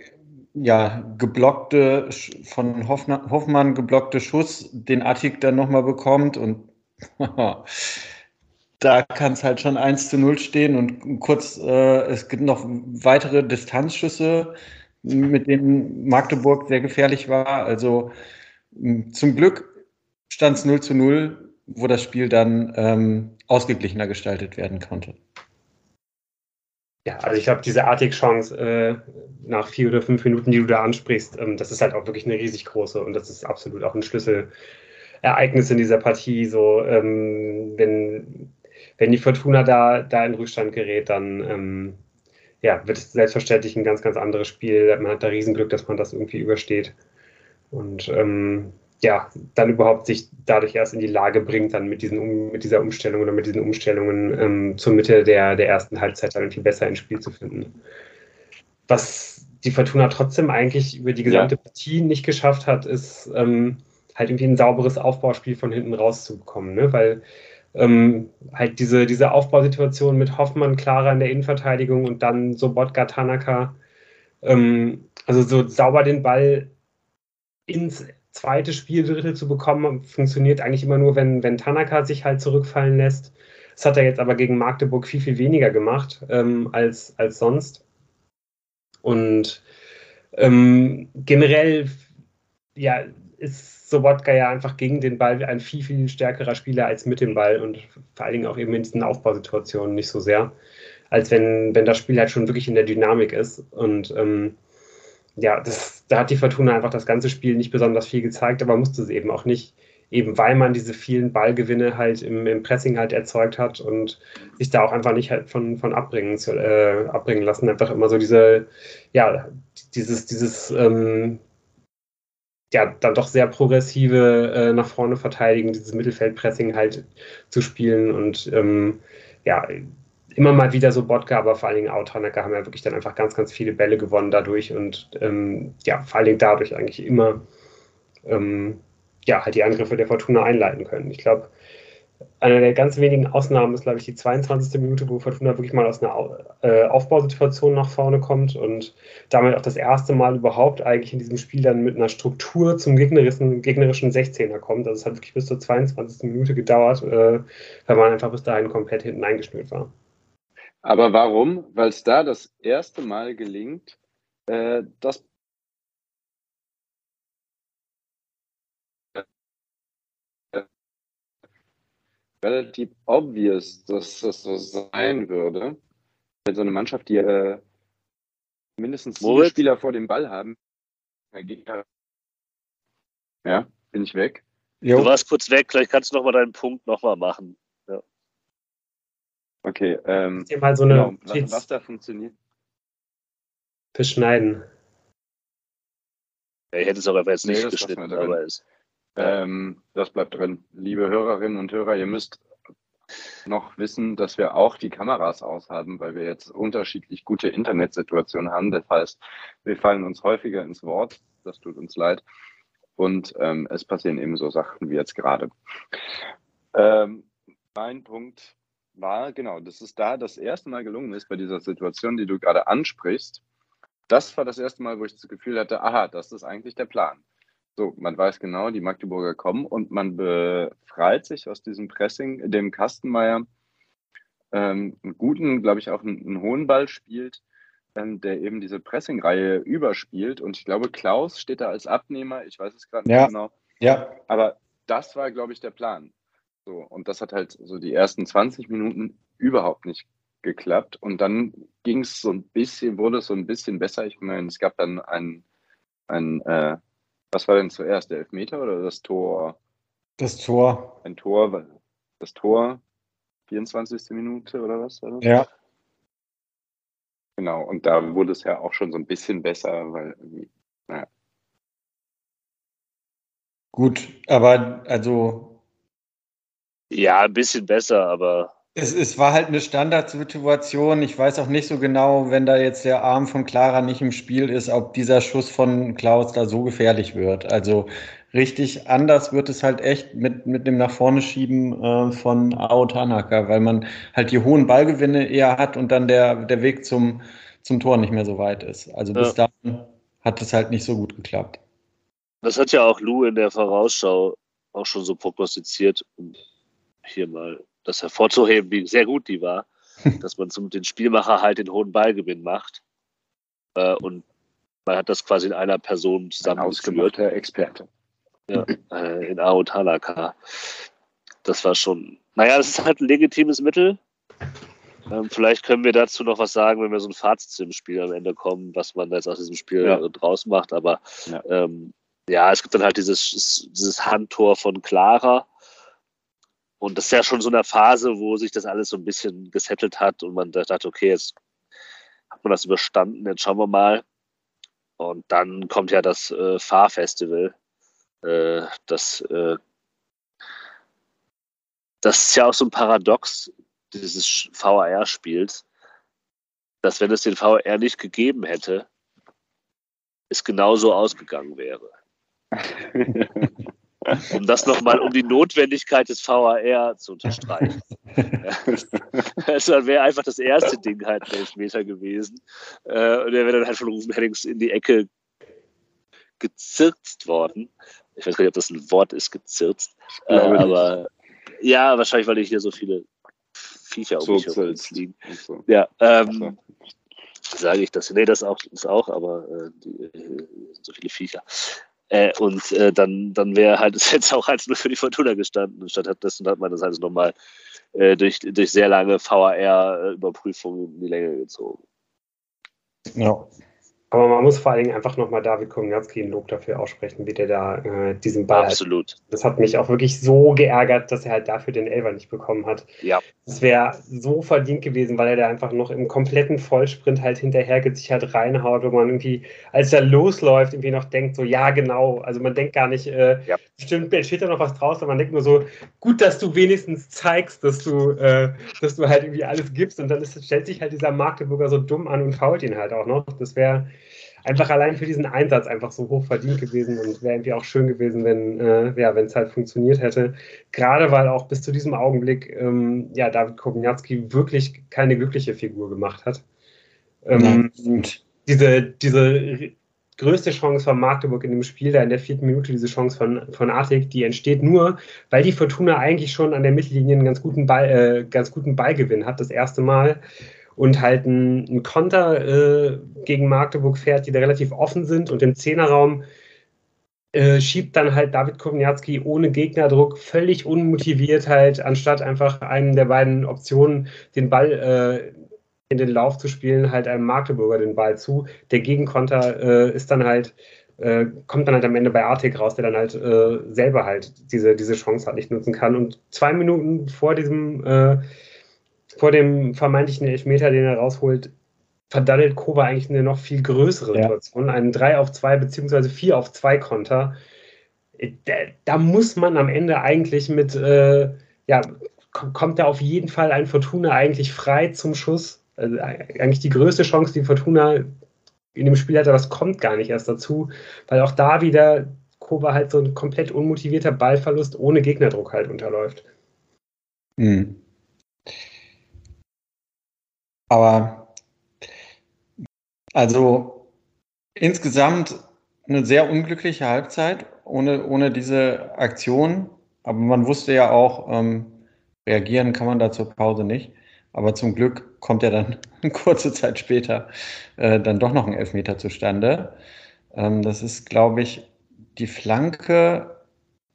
Speaker 4: ja, geblockte, von Hoffmann, geblockte Schuss, den Attik dann nochmal bekommt und da kann es halt schon 1 zu 0 stehen und kurz, äh, es gibt noch weitere Distanzschüsse, mit denen Magdeburg sehr gefährlich war. Also zum Glück stand es 0 zu 0, wo das Spiel dann ähm, ausgeglichener gestaltet werden konnte.
Speaker 1: Ja, also ich glaube, diese Artig-Chance äh, nach vier oder fünf Minuten, die du da ansprichst, ähm, das ist halt auch wirklich eine riesig große und das ist absolut auch ein Schlüsselereignis in dieser Partie. So, ähm, wenn, wenn die Fortuna da, da in Rückstand gerät, dann ähm, ja, wird es selbstverständlich ein ganz, ganz anderes Spiel. Man hat da Riesenglück, dass man das irgendwie übersteht. Und ähm, ja, dann überhaupt sich dadurch erst in die Lage bringt, dann mit, diesen, mit dieser Umstellung oder mit diesen Umstellungen ähm, zur Mitte der, der ersten Halbzeit dann irgendwie besser ins Spiel zu finden. Was die Fortuna trotzdem eigentlich über die gesamte ja. Partie nicht geschafft hat, ist ähm, halt irgendwie ein sauberes Aufbauspiel von hinten rauszubekommen, ne? weil ähm, halt diese, diese Aufbausituation mit Hoffmann, Clara in der Innenverteidigung und dann Sobotka, Tanaka, ähm, also so sauber den Ball ins zweite Spieldrittel zu bekommen, funktioniert eigentlich immer nur, wenn, wenn Tanaka sich halt zurückfallen lässt. Das hat er jetzt aber gegen Magdeburg viel, viel weniger gemacht ähm, als, als sonst. Und ähm, generell ja, ist Sobotka ja einfach gegen den Ball ein viel, viel stärkerer Spieler als mit dem Ball und vor allen Dingen auch eben in diesen Aufbausituationen nicht so sehr, als wenn, wenn das Spiel halt schon wirklich in der Dynamik ist. Und ähm, ja, das, da hat die Fortuna einfach das ganze Spiel nicht besonders viel gezeigt, aber musste es eben auch nicht, eben weil man diese vielen Ballgewinne halt im, im Pressing halt erzeugt hat und sich da auch einfach nicht halt von, von abbringen, zu, äh, abbringen lassen. Einfach immer so diese, ja, dieses, dieses, ähm, ja, dann doch sehr progressive äh, nach vorne verteidigen, dieses Mittelfeldpressing halt zu spielen und ähm, ja, immer mal wieder so Bodka, aber vor allen Dingen Autanaka haben ja wirklich dann einfach ganz, ganz viele Bälle gewonnen dadurch und ähm, ja, vor allen Dingen dadurch eigentlich immer ähm, ja, halt die Angriffe der Fortuna einleiten können. Ich glaube, eine der ganz wenigen Ausnahmen ist, glaube ich, die 22. Minute, wo Fortuna wirklich mal aus einer äh, Aufbausituation nach vorne kommt und damit auch das erste Mal überhaupt eigentlich in diesem Spiel dann mit einer Struktur zum gegnerischen, gegnerischen 16er kommt. Also es hat wirklich bis zur 22. Minute gedauert, äh, weil man einfach bis dahin komplett hinten eingeschnürt war.
Speaker 3: Aber warum? Weil es da das erste Mal gelingt, äh, das relativ obvious, dass das so sein würde. Wenn so eine Mannschaft, die äh, mindestens sieben Spieler vor dem Ball haben, ja, bin ich weg.
Speaker 2: Jo. Du warst kurz weg, vielleicht kannst du noch mal deinen Punkt noch mal machen. Ja.
Speaker 3: Okay. Ähm,
Speaker 1: Hier mal so eine
Speaker 3: genau, was, was, da funktioniert.
Speaker 1: Beschneiden.
Speaker 2: Ja, ich hätte es auch einfach jetzt nicht nee, geschnitten, aber es.
Speaker 3: Ähm, das bleibt drin. Liebe Hörerinnen und Hörer, ihr müsst noch wissen, dass wir auch die Kameras aushaben, weil wir jetzt unterschiedlich gute Internetsituationen haben. Das heißt, wir fallen uns häufiger ins Wort. Das tut uns leid. Und ähm, es passieren eben so Sachen wie jetzt gerade. Ähm, mein Punkt war, genau, dass es da das erste Mal gelungen ist bei dieser Situation, die du gerade ansprichst. Das war das erste Mal, wo ich das Gefühl hatte, aha, das ist eigentlich der Plan. So, man weiß genau, die Magdeburger kommen und man befreit sich aus diesem Pressing, dem Kastenmeier ähm, einen guten, glaube ich, auch einen, einen, hohen Ball spielt, ähm, der eben diese Pressing-Reihe überspielt. Und ich glaube, Klaus steht da als Abnehmer, ich weiß es gerade
Speaker 4: ja.
Speaker 3: nicht genau.
Speaker 4: Ja.
Speaker 3: Aber das war, glaube ich, der Plan. So, und das hat halt so die ersten 20 Minuten überhaupt nicht geklappt. Und dann ging es so ein bisschen, wurde es so ein bisschen besser. Ich meine, es gab dann ein, ein äh, was war denn zuerst, der Elfmeter oder das Tor?
Speaker 4: Das Tor.
Speaker 3: Ein Tor, das Tor, 24. Minute oder was?
Speaker 4: Das? Ja.
Speaker 3: Genau, und da wurde es ja auch schon so ein bisschen besser, weil, naja.
Speaker 4: Gut, aber also
Speaker 2: ja, ein bisschen besser, aber.
Speaker 4: Es, es war halt eine Standardsituation. Ich weiß auch nicht so genau, wenn da jetzt der Arm von Clara nicht im Spiel ist, ob dieser Schuss von Klaus da so gefährlich wird. Also richtig anders wird es halt echt mit, mit dem nach vorne schieben äh, von Ao Tanaka, weil man halt die hohen Ballgewinne eher hat und dann der, der Weg zum, zum Tor nicht mehr so weit ist. Also bis ja. dahin hat es halt nicht so gut geklappt.
Speaker 2: Das hat ja auch Lou in der Vorausschau auch schon so prognostiziert hier mal das hervorzuheben, wie sehr gut die war, dass man zum den Spielmacher halt den hohen Ballgewinn macht. Äh, und man hat das quasi in einer Person zusammengeführt.
Speaker 3: Ein Experte.
Speaker 2: Ja, äh, in Ao Talaka. Das war schon, naja, das ist halt ein legitimes Mittel. Ähm, vielleicht können wir dazu noch was sagen, wenn wir so ein Fazit zum Spiel am Ende kommen, was man jetzt aus diesem Spiel
Speaker 3: Ja.
Speaker 2: draus macht. Aber
Speaker 3: Ja.
Speaker 2: ähm, ja, es gibt dann halt dieses, dieses Handtor von Clara. Und das ist ja schon so eine Phase, wo sich das alles so ein bisschen gesettelt hat und man dachte, okay, jetzt hat man das überstanden, jetzt schauen wir mal. Und dann kommt ja das äh, Fahrfestival. Äh, das, äh, das ist ja auch so ein Paradox dieses VAR-Spiels, dass wenn es den VAR nicht gegeben hätte, es genauso ausgegangen wäre. Um das nochmal, um die Notwendigkeit des VAR zu unterstreichen. Also dann wäre einfach das erste Ding halt ein Elfmeter gewesen. Äh, und der wäre dann halt von Rufen Hennings in die Ecke gezirzt worden. Ich weiß gar nicht, ob das ein Wort ist, gezirzt. Äh, aber ja, wahrscheinlich, weil hier so viele Viecher um mich herum liegen.
Speaker 3: So.
Speaker 2: Ja, ähm, sage ich das. Nee, das auch, ist auch, aber äh, die, äh, so viele Viecher. Äh, und äh, dann, dann wäre halt es jetzt auch als nur für die Fortuna gestanden. Stattdessen hat man das halt nochmal äh, durch, durch sehr lange VAR-Überprüfungen in die Länge gezogen.
Speaker 4: Ja.
Speaker 1: Aber man muss vor allen Dingen einfach nochmal David Komiatski ein Lob dafür aussprechen, wie der da äh, diesen Ball.
Speaker 2: Absolut.
Speaker 1: Das hat mich auch wirklich so geärgert, dass er halt dafür den Elfer nicht bekommen hat.
Speaker 2: Ja.
Speaker 1: Es wäre so verdient gewesen, weil er da einfach noch im kompletten Vollsprint halt hinterher gesichert reinhaut, wo man irgendwie, als er losläuft, irgendwie noch denkt, so, ja, genau. Also man denkt gar nicht, äh,
Speaker 2: Ja.
Speaker 1: stimmt, steht da noch was draus, aber man denkt nur so, gut, dass du wenigstens zeigst, dass du, äh, dass du halt irgendwie alles gibst und dann ist, stellt sich halt dieser Magdeburger so dumm an und fault ihn halt auch noch. Das wäre einfach allein für diesen Einsatz einfach so hoch verdient gewesen und wäre irgendwie auch schön gewesen, wenn äh, ja, wenn es halt funktioniert hätte. Gerade weil auch bis zu diesem Augenblick ähm, ja David Kobniatski wirklich keine glückliche Figur gemacht hat. Ähm,
Speaker 4: Und
Speaker 1: diese, diese größte Chance von Magdeburg in dem Spiel, da in der vierten Minute, diese Chance von, von Artig, die entsteht nur, weil die Fortuna eigentlich schon an der Mittellinie einen ganz guten, Ball, äh, ganz guten Ballgewinn hat, das erste Mal. Und halt einen, Konter äh, gegen Magdeburg fährt, die da relativ offen sind. Und im Zehnerraum äh, schiebt dann halt David Kowniatski ohne Gegnerdruck völlig unmotiviert halt, anstatt einfach einen der beiden Optionen, den Ball äh, in den Lauf zu spielen, halt einem Magdeburger den Ball zu. Der Gegenkonter äh, ist dann halt, äh, kommt dann halt am Ende bei Artig raus, der dann halt äh, selber halt diese, diese Chance halt nicht nutzen kann. Und zwei Minuten vor diesem, äh, vor dem vermeintlichen Elfmeter, den er rausholt, verdaddelt Kova eigentlich eine noch viel größere
Speaker 4: Ja.
Speaker 1: Situation, einen 3 auf 2 beziehungsweise 4 auf 2 Konter. Äh, Da, da muss man am Ende eigentlich mit, äh, ja, ko- kommt da auf jeden Fall ein Fortuna eigentlich frei zum Schuss. Also e- eigentlich die größte Chance, die Fortuna in dem Spiel hatte, das kommt gar nicht erst dazu, weil auch da wieder Kova halt so ein komplett unmotivierter Ballverlust ohne Gegnerdruck halt unterläuft.
Speaker 4: Mhm. Aber also insgesamt eine sehr unglückliche Halbzeit ohne, ohne diese Aktion. Aber man wusste ja auch, ähm, reagieren kann man da zur Pause nicht. Aber zum Glück kommt ja dann kurze Zeit später äh, dann doch noch ein Elfmeter zustande. Ähm, das ist, glaube ich, die Flanke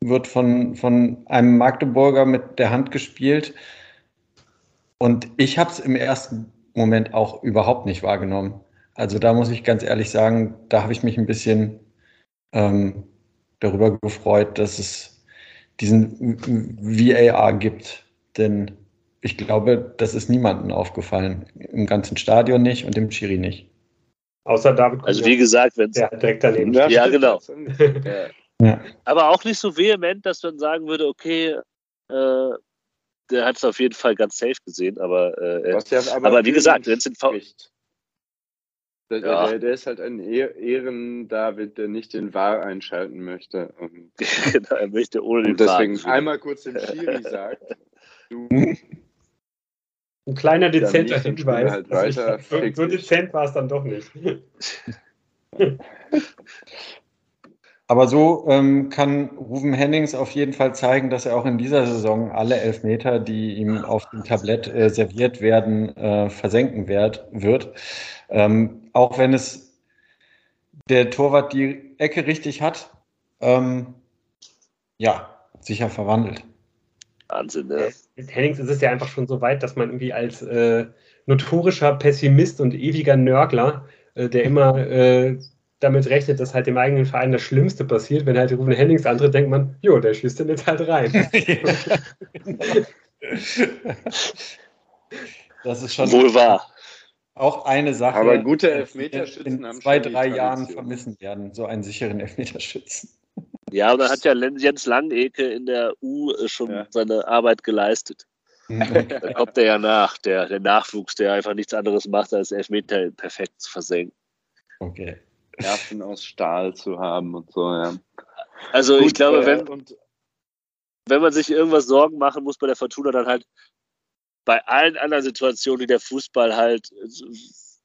Speaker 4: wird von, von einem Magdeburger mit der Hand gespielt. Und ich habe es im ersten Moment auch überhaupt nicht wahrgenommen. Also da muss ich ganz ehrlich sagen, da habe ich mich ein bisschen ähm, darüber gefreut, dass es diesen VAR gibt. Denn ich glaube, das ist niemandem aufgefallen. Im ganzen Stadion nicht und dem Schiri nicht.
Speaker 1: Außer David
Speaker 2: Also wie gesagt, wenn es
Speaker 1: der direkt daneben
Speaker 2: Ja, genau. Ja.
Speaker 4: Ja.
Speaker 2: Aber auch nicht so vehement, dass man sagen würde, okay, äh, der hat es auf jeden Fall ganz safe gesehen, aber, äh,
Speaker 3: Was ja
Speaker 2: aber wie gesagt, wenn es den V.
Speaker 3: Der,
Speaker 2: Ja.
Speaker 3: der, der ist halt ein Ehr- Ehren-David, der nicht den Wahr einschalten möchte. Und,
Speaker 2: genau, er möchte ohne den
Speaker 3: und deswegen
Speaker 2: Faden
Speaker 3: einmal kurz dem Schiri sagt, du,
Speaker 1: Ein kleiner dezenter Hinweis.
Speaker 3: halt
Speaker 1: Also ich- so, so dezent war es dann doch nicht.
Speaker 4: Aber so ähm, kann Ruven Hennings auf jeden Fall zeigen, dass er auch in dieser Saison alle Elfmeter, die ihm auf dem Tablett äh, serviert werden, äh, versenken werd, wird. Ähm, auch wenn es der Torwart die Ecke richtig hat, ähm, ja, sicher verwandelt.
Speaker 2: Wahnsinn, ne?
Speaker 1: Mit Hennings ist es ja einfach schon so weit, dass man irgendwie als äh, notorischer Pessimist und ewiger Nörgler, äh, der immer äh, damit rechnet, dass halt dem eigenen Verein das Schlimmste passiert. Wenn halt Ruben Hennings antritt, denkt man, jo, der schießt den jetzt halt rein.
Speaker 4: das ist schon
Speaker 2: Wohl wahr.
Speaker 4: auch eine Sache,
Speaker 3: Aber gute Elfmeterschützen
Speaker 4: in
Speaker 3: haben
Speaker 4: zwei, drei Jahren vermissen werden, so einen sicheren Elfmeterschützen.
Speaker 2: Ja, und dann hat ja Jens Langeke in der U äh, schon
Speaker 3: Ja.
Speaker 2: seine Arbeit geleistet. Da kommt er ja nach, der, der Nachwuchs, der einfach nichts anderes macht, als Elfmeter perfekt zu versenken.
Speaker 4: Okay.
Speaker 3: Nerven aus Stahl zu haben und so, ja.
Speaker 2: Also ich
Speaker 3: Gut,
Speaker 2: glaube,
Speaker 3: äh,
Speaker 2: wenn,
Speaker 3: und
Speaker 2: wenn man sich irgendwas Sorgen machen muss bei der Fortuna, dann halt bei allen anderen Situationen, die der Fußball halt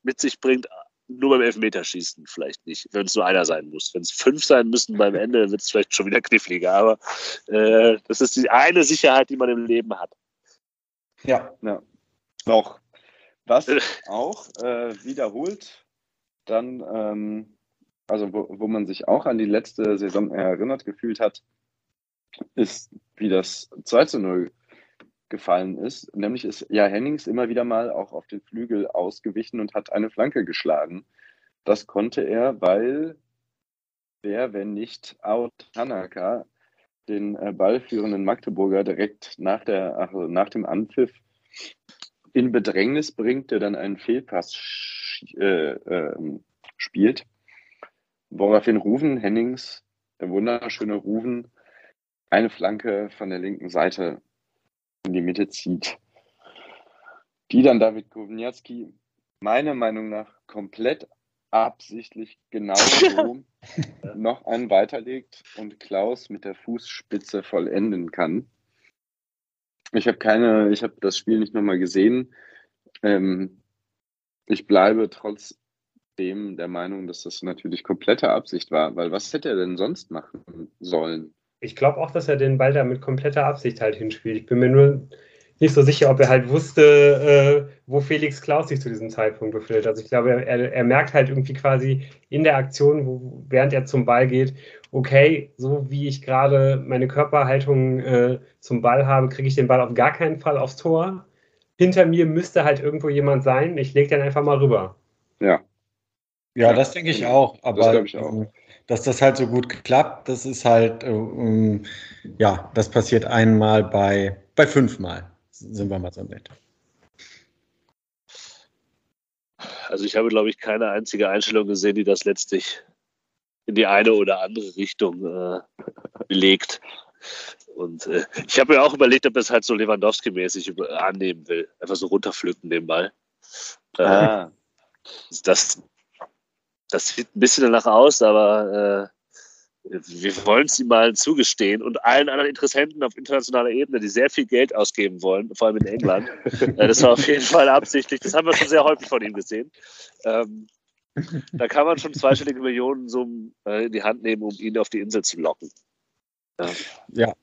Speaker 2: mit sich bringt, nur beim Elfmeterschießen vielleicht nicht, wenn es nur einer sein muss. Wenn es fünf sein müssen beim Ende, wird es vielleicht schon wieder kniffliger. Aber äh, das ist die eine Sicherheit, die man im Leben hat.
Speaker 4: Ja,
Speaker 3: Noch. Was auch äh, wiederholt dann, ähm, also wo, wo man sich auch an die letzte Saison erinnert gefühlt hat, ist, wie das 2 zu 0 gefallen ist. Nämlich ist ja Hennings immer wieder mal auch auf den Flügel ausgewichen und hat eine Flanke geschlagen. Das konnte er, weil wer, wenn nicht Out Tanaka, den äh, ballführenden Magdeburger direkt nach, der, also nach dem Anpfiff in Bedrängnis bringt, der dann einen Fehlpass äh, ähm, spielt. Woraufhin Ruven Hennings, der wunderschöne Ruven, eine Flanke von der linken Seite in die Mitte zieht. Die dann David Kowniatski meiner Meinung nach komplett absichtlich genau so noch einen weiterlegt und Klaus mit der Fußspitze vollenden kann. Ich habe keine, ich habe das Spiel nicht nochmal gesehen. Ähm, ich bleibe trotzdem der Meinung, dass das natürlich komplette Absicht war, weil was hätte er denn sonst machen sollen?
Speaker 1: Ich glaube auch, dass er den Ball da mit kompletter Absicht halt hinspielt. Ich bin mir nur nicht so sicher, ob er halt wusste, äh, wo Felix Klaus sich zu diesem Zeitpunkt befindet. Also ich glaube, er, er, er merkt halt irgendwie quasi in der Aktion, wo, während er zum Ball geht, okay, so wie ich gerade meine Körperhaltung äh, zum Ball habe, kriege ich den Ball auf gar keinen Fall aufs Tor. Hinter mir müsste halt irgendwo jemand sein. Ich lege den einfach mal rüber.
Speaker 3: Ja,
Speaker 4: das denke ich auch. Aber
Speaker 3: glaub ich auch.
Speaker 4: ähm, dass das halt so gut klappt, das ist halt, äh, ähm, ja, das passiert einmal bei, bei fünfmal. Sind wir mal so nett.
Speaker 2: Also ich habe, glaube ich, keine einzige Einstellung gesehen, die das letztlich in die eine oder andere Richtung äh, legt. Und äh, ich habe mir auch überlegt, ob er es halt so Lewandowski-mäßig annehmen will. Einfach so runterpflücken den Ball. Äh,
Speaker 3: ah,
Speaker 2: das, das sieht ein bisschen danach aus, aber äh, wir wollen es ihm mal zugestehen und allen anderen Interessenten auf internationaler Ebene, die sehr viel Geld ausgeben wollen, vor allem in England. äh, das war auf jeden Fall absichtlich. Das haben wir schon sehr häufig von ihm gesehen. Ähm, da kann man schon zweistellige Millionen Summen äh, in die Hand nehmen, um ihn auf die Insel zu locken.
Speaker 4: Ja.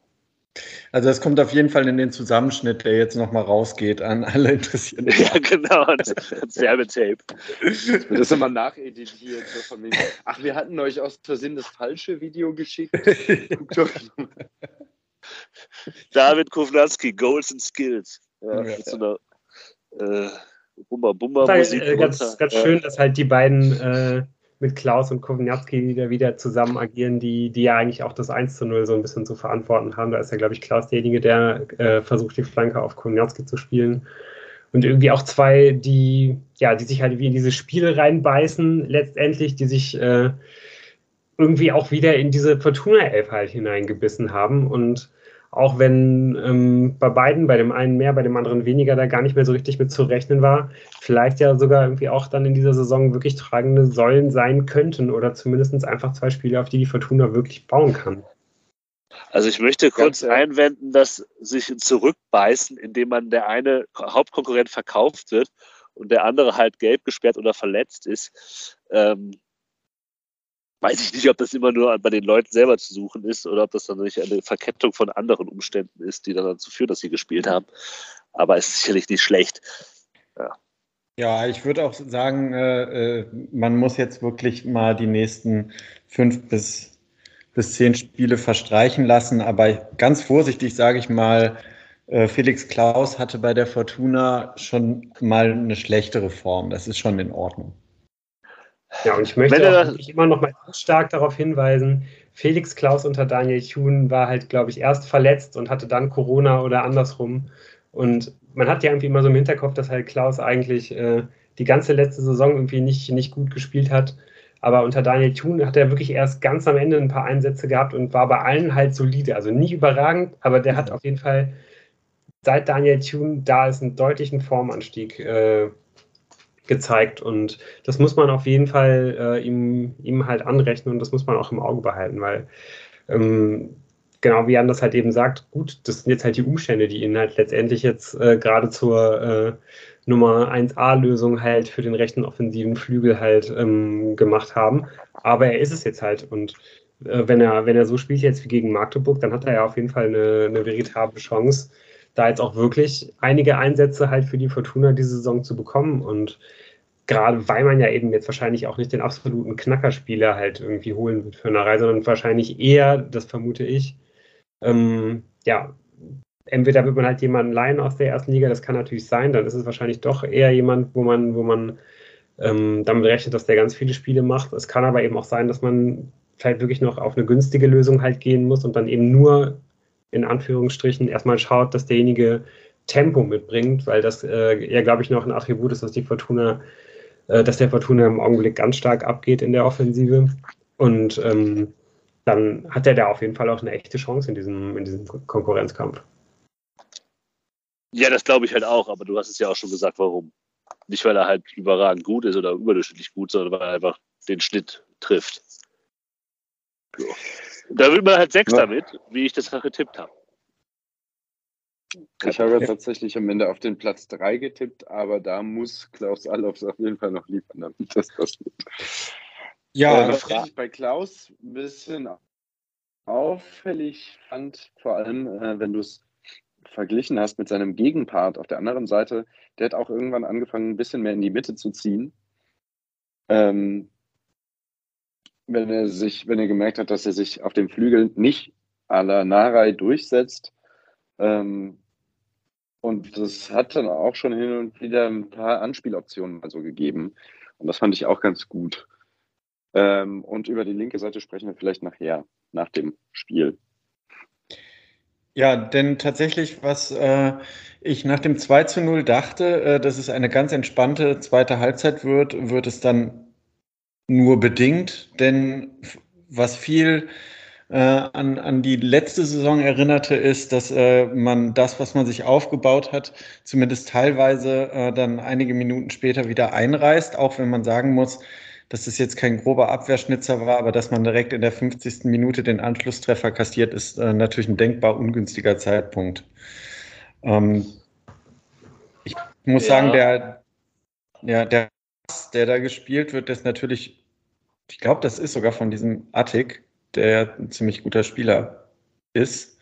Speaker 4: Also es kommt auf jeden Fall in den Zusammenschnitt, der jetzt nochmal rausgeht an alle Interessierten.
Speaker 2: ja, genau. Das, das Werbetape.
Speaker 3: wird das immer nacheditiert. So ach, wir hatten euch aus Versehen das falsche Video geschickt. Guckt euch.
Speaker 2: David Kovnatski, Goals and Skills. Ja,
Speaker 4: Ja.
Speaker 2: mit so einer äh, Bumba Bumba Musik.
Speaker 1: äh, ganz, ganz
Speaker 2: Ja.
Speaker 1: schön, dass halt die beiden äh, mit Klaus und Kowniatski wieder, wieder zusammen agieren, die, die ja eigentlich auch das 1 zu 0 so ein bisschen zu verantworten haben. Da ist ja, glaube ich, Klaus derjenige, der äh, versucht, die Flanke auf Kowniatski zu spielen. Und irgendwie auch zwei, die, ja, die sich halt wie in diese Spiele reinbeißen, letztendlich, die sich äh, irgendwie auch wieder in diese Fortuna-Elf halt hineingebissen haben. Und auch wenn ähm, bei beiden, bei dem einen mehr, bei dem anderen weniger, da gar nicht mehr so richtig mit zu rechnen war, vielleicht ja sogar irgendwie auch dann in dieser Saison wirklich tragende Säulen sein könnten oder zumindest einfach zwei Spiele, auf die die Fortuna wirklich bauen kann.
Speaker 2: Also ich möchte kurz
Speaker 3: ja.
Speaker 2: einwenden, dass sich zurückbeißen, indem man der eine Hauptkonkurrent verkauft wird und der andere halt gelb gesperrt oder verletzt ist. Ähm, weiß ich nicht, ob das immer nur bei den Leuten selber zu suchen ist oder ob das dann nicht eine Verkettung von anderen Umständen ist, die dann dazu führen, dass sie gespielt haben. Aber es ist sicherlich nicht schlecht.
Speaker 4: Ja. Ja, ich würde auch sagen, äh, äh, man muss jetzt wirklich mal die nächsten fünf bis, bis zehn Spiele verstreichen lassen. Aber ganz vorsichtig sage ich mal, äh, Felix Klaus hatte bei der Fortuna schon mal eine schlechtere Form. Das ist schon in Ordnung.
Speaker 1: Ja, und ich möchte auch immer noch mal stark darauf hinweisen, Felix Klaus unter Daniel Thun war halt, glaube ich, erst verletzt und hatte dann Corona oder andersrum. Und man hat ja irgendwie immer so im Hinterkopf, dass halt Klaus eigentlich äh, die ganze letzte Saison irgendwie nicht, nicht gut gespielt hat. Aber unter Daniel Thun hat er wirklich erst ganz am Ende ein paar Einsätze gehabt und war bei allen halt solide. Also nicht überragend, aber der hat auf jeden Fall seit Daniel Thun da ist einen deutlichen Formanstieg äh, gezeigt. Und das muss man auf jeden Fall äh, ihm, ihm halt anrechnen und das muss man auch im Auge behalten, weil ähm, genau wie Jan das halt eben sagt, gut, das sind jetzt halt die Umstände, die ihn halt letztendlich jetzt äh, gerade zur äh, Nummer 1a-Lösung halt für den rechten offensiven Flügel halt ähm, gemacht haben. Aber er ist es jetzt halt und äh, wenn er, wenn er so spielt jetzt wie gegen Magdeburg, dann hat er ja auf jeden Fall eine, eine veritable Chance, da jetzt auch wirklich einige Einsätze halt für die Fortuna diese Saison zu bekommen und gerade weil man ja eben jetzt wahrscheinlich auch nicht den absoluten Knackerspieler halt irgendwie holen wird für eine Reise, sondern wahrscheinlich eher, das vermute ich, ähm, ja, entweder wird man halt jemanden leihen aus der ersten Liga, das kann natürlich sein, dann ist es wahrscheinlich doch eher jemand, wo man, wo man ähm, damit rechnet, dass der ganz viele Spiele macht. Es kann aber eben auch sein, dass man vielleicht wirklich noch auf eine günstige Lösung halt gehen muss und dann eben nur in Anführungsstrichen erstmal schaut, dass derjenige Tempo mitbringt, weil das äh, ja, glaube ich, noch ein Attribut ist, dass die Fortuna, äh, dass der Fortuna im Augenblick ganz stark abgeht in der Offensive. Und ähm, dann hat er da auf jeden Fall auch eine echte Chance in diesem, in diesem Konkurrenzkampf.
Speaker 2: Ja, das glaube ich halt auch, aber du hast es ja auch schon gesagt, warum. Nicht, weil er halt überragend gut ist oder überdurchschnittlich gut, sondern weil er einfach den Schnitt trifft. Da wird man halt Sechster ja. mit, wie ich das getippt habe.
Speaker 3: Ich habe ja tatsächlich am Ende auf den Platz 3 getippt, aber da muss Klaus Allofs auf jeden Fall noch liefern, damit das passiert. Ja, äh, was ich bei Klaus ein bisschen auffällig fand, vor allem äh, wenn du es verglichen hast mit seinem Gegenpart auf der anderen Seite, der hat auch irgendwann angefangen, ein bisschen mehr in die Mitte zu ziehen. Ähm, wenn er sich, wenn er gemerkt hat, dass er sich auf dem Flügel nicht à la Narei durchsetzt. Ähm, und das hat dann auch schon hin und wieder ein paar Anspieloptionen also gegeben. Und das fand ich auch ganz gut. Ähm, und über die linke Seite sprechen wir vielleicht nachher, nach dem Spiel.
Speaker 4: Ja, denn tatsächlich, was äh, ich nach dem 2 zu 0 dachte, äh, dass es eine ganz entspannte zweite Halbzeit wird, wird es dann nur bedingt, denn was viel äh, an, an die letzte Saison erinnerte, ist, dass äh, man das, was man sich aufgebaut hat, zumindest teilweise äh, dann einige Minuten später wieder einreißt, auch wenn man sagen muss, dass es jetzt kein grober Abwehrschnitzer war, aber dass man direkt in der 50. Minute den Anschlusstreffer kassiert, ist äh, natürlich ein denkbar ungünstiger Zeitpunkt. Ähm, ich muss ja. sagen, der, ja, der der da gespielt wird, ist natürlich, ich glaube, das ist sogar von diesem Attic, der ein ziemlich guter Spieler ist.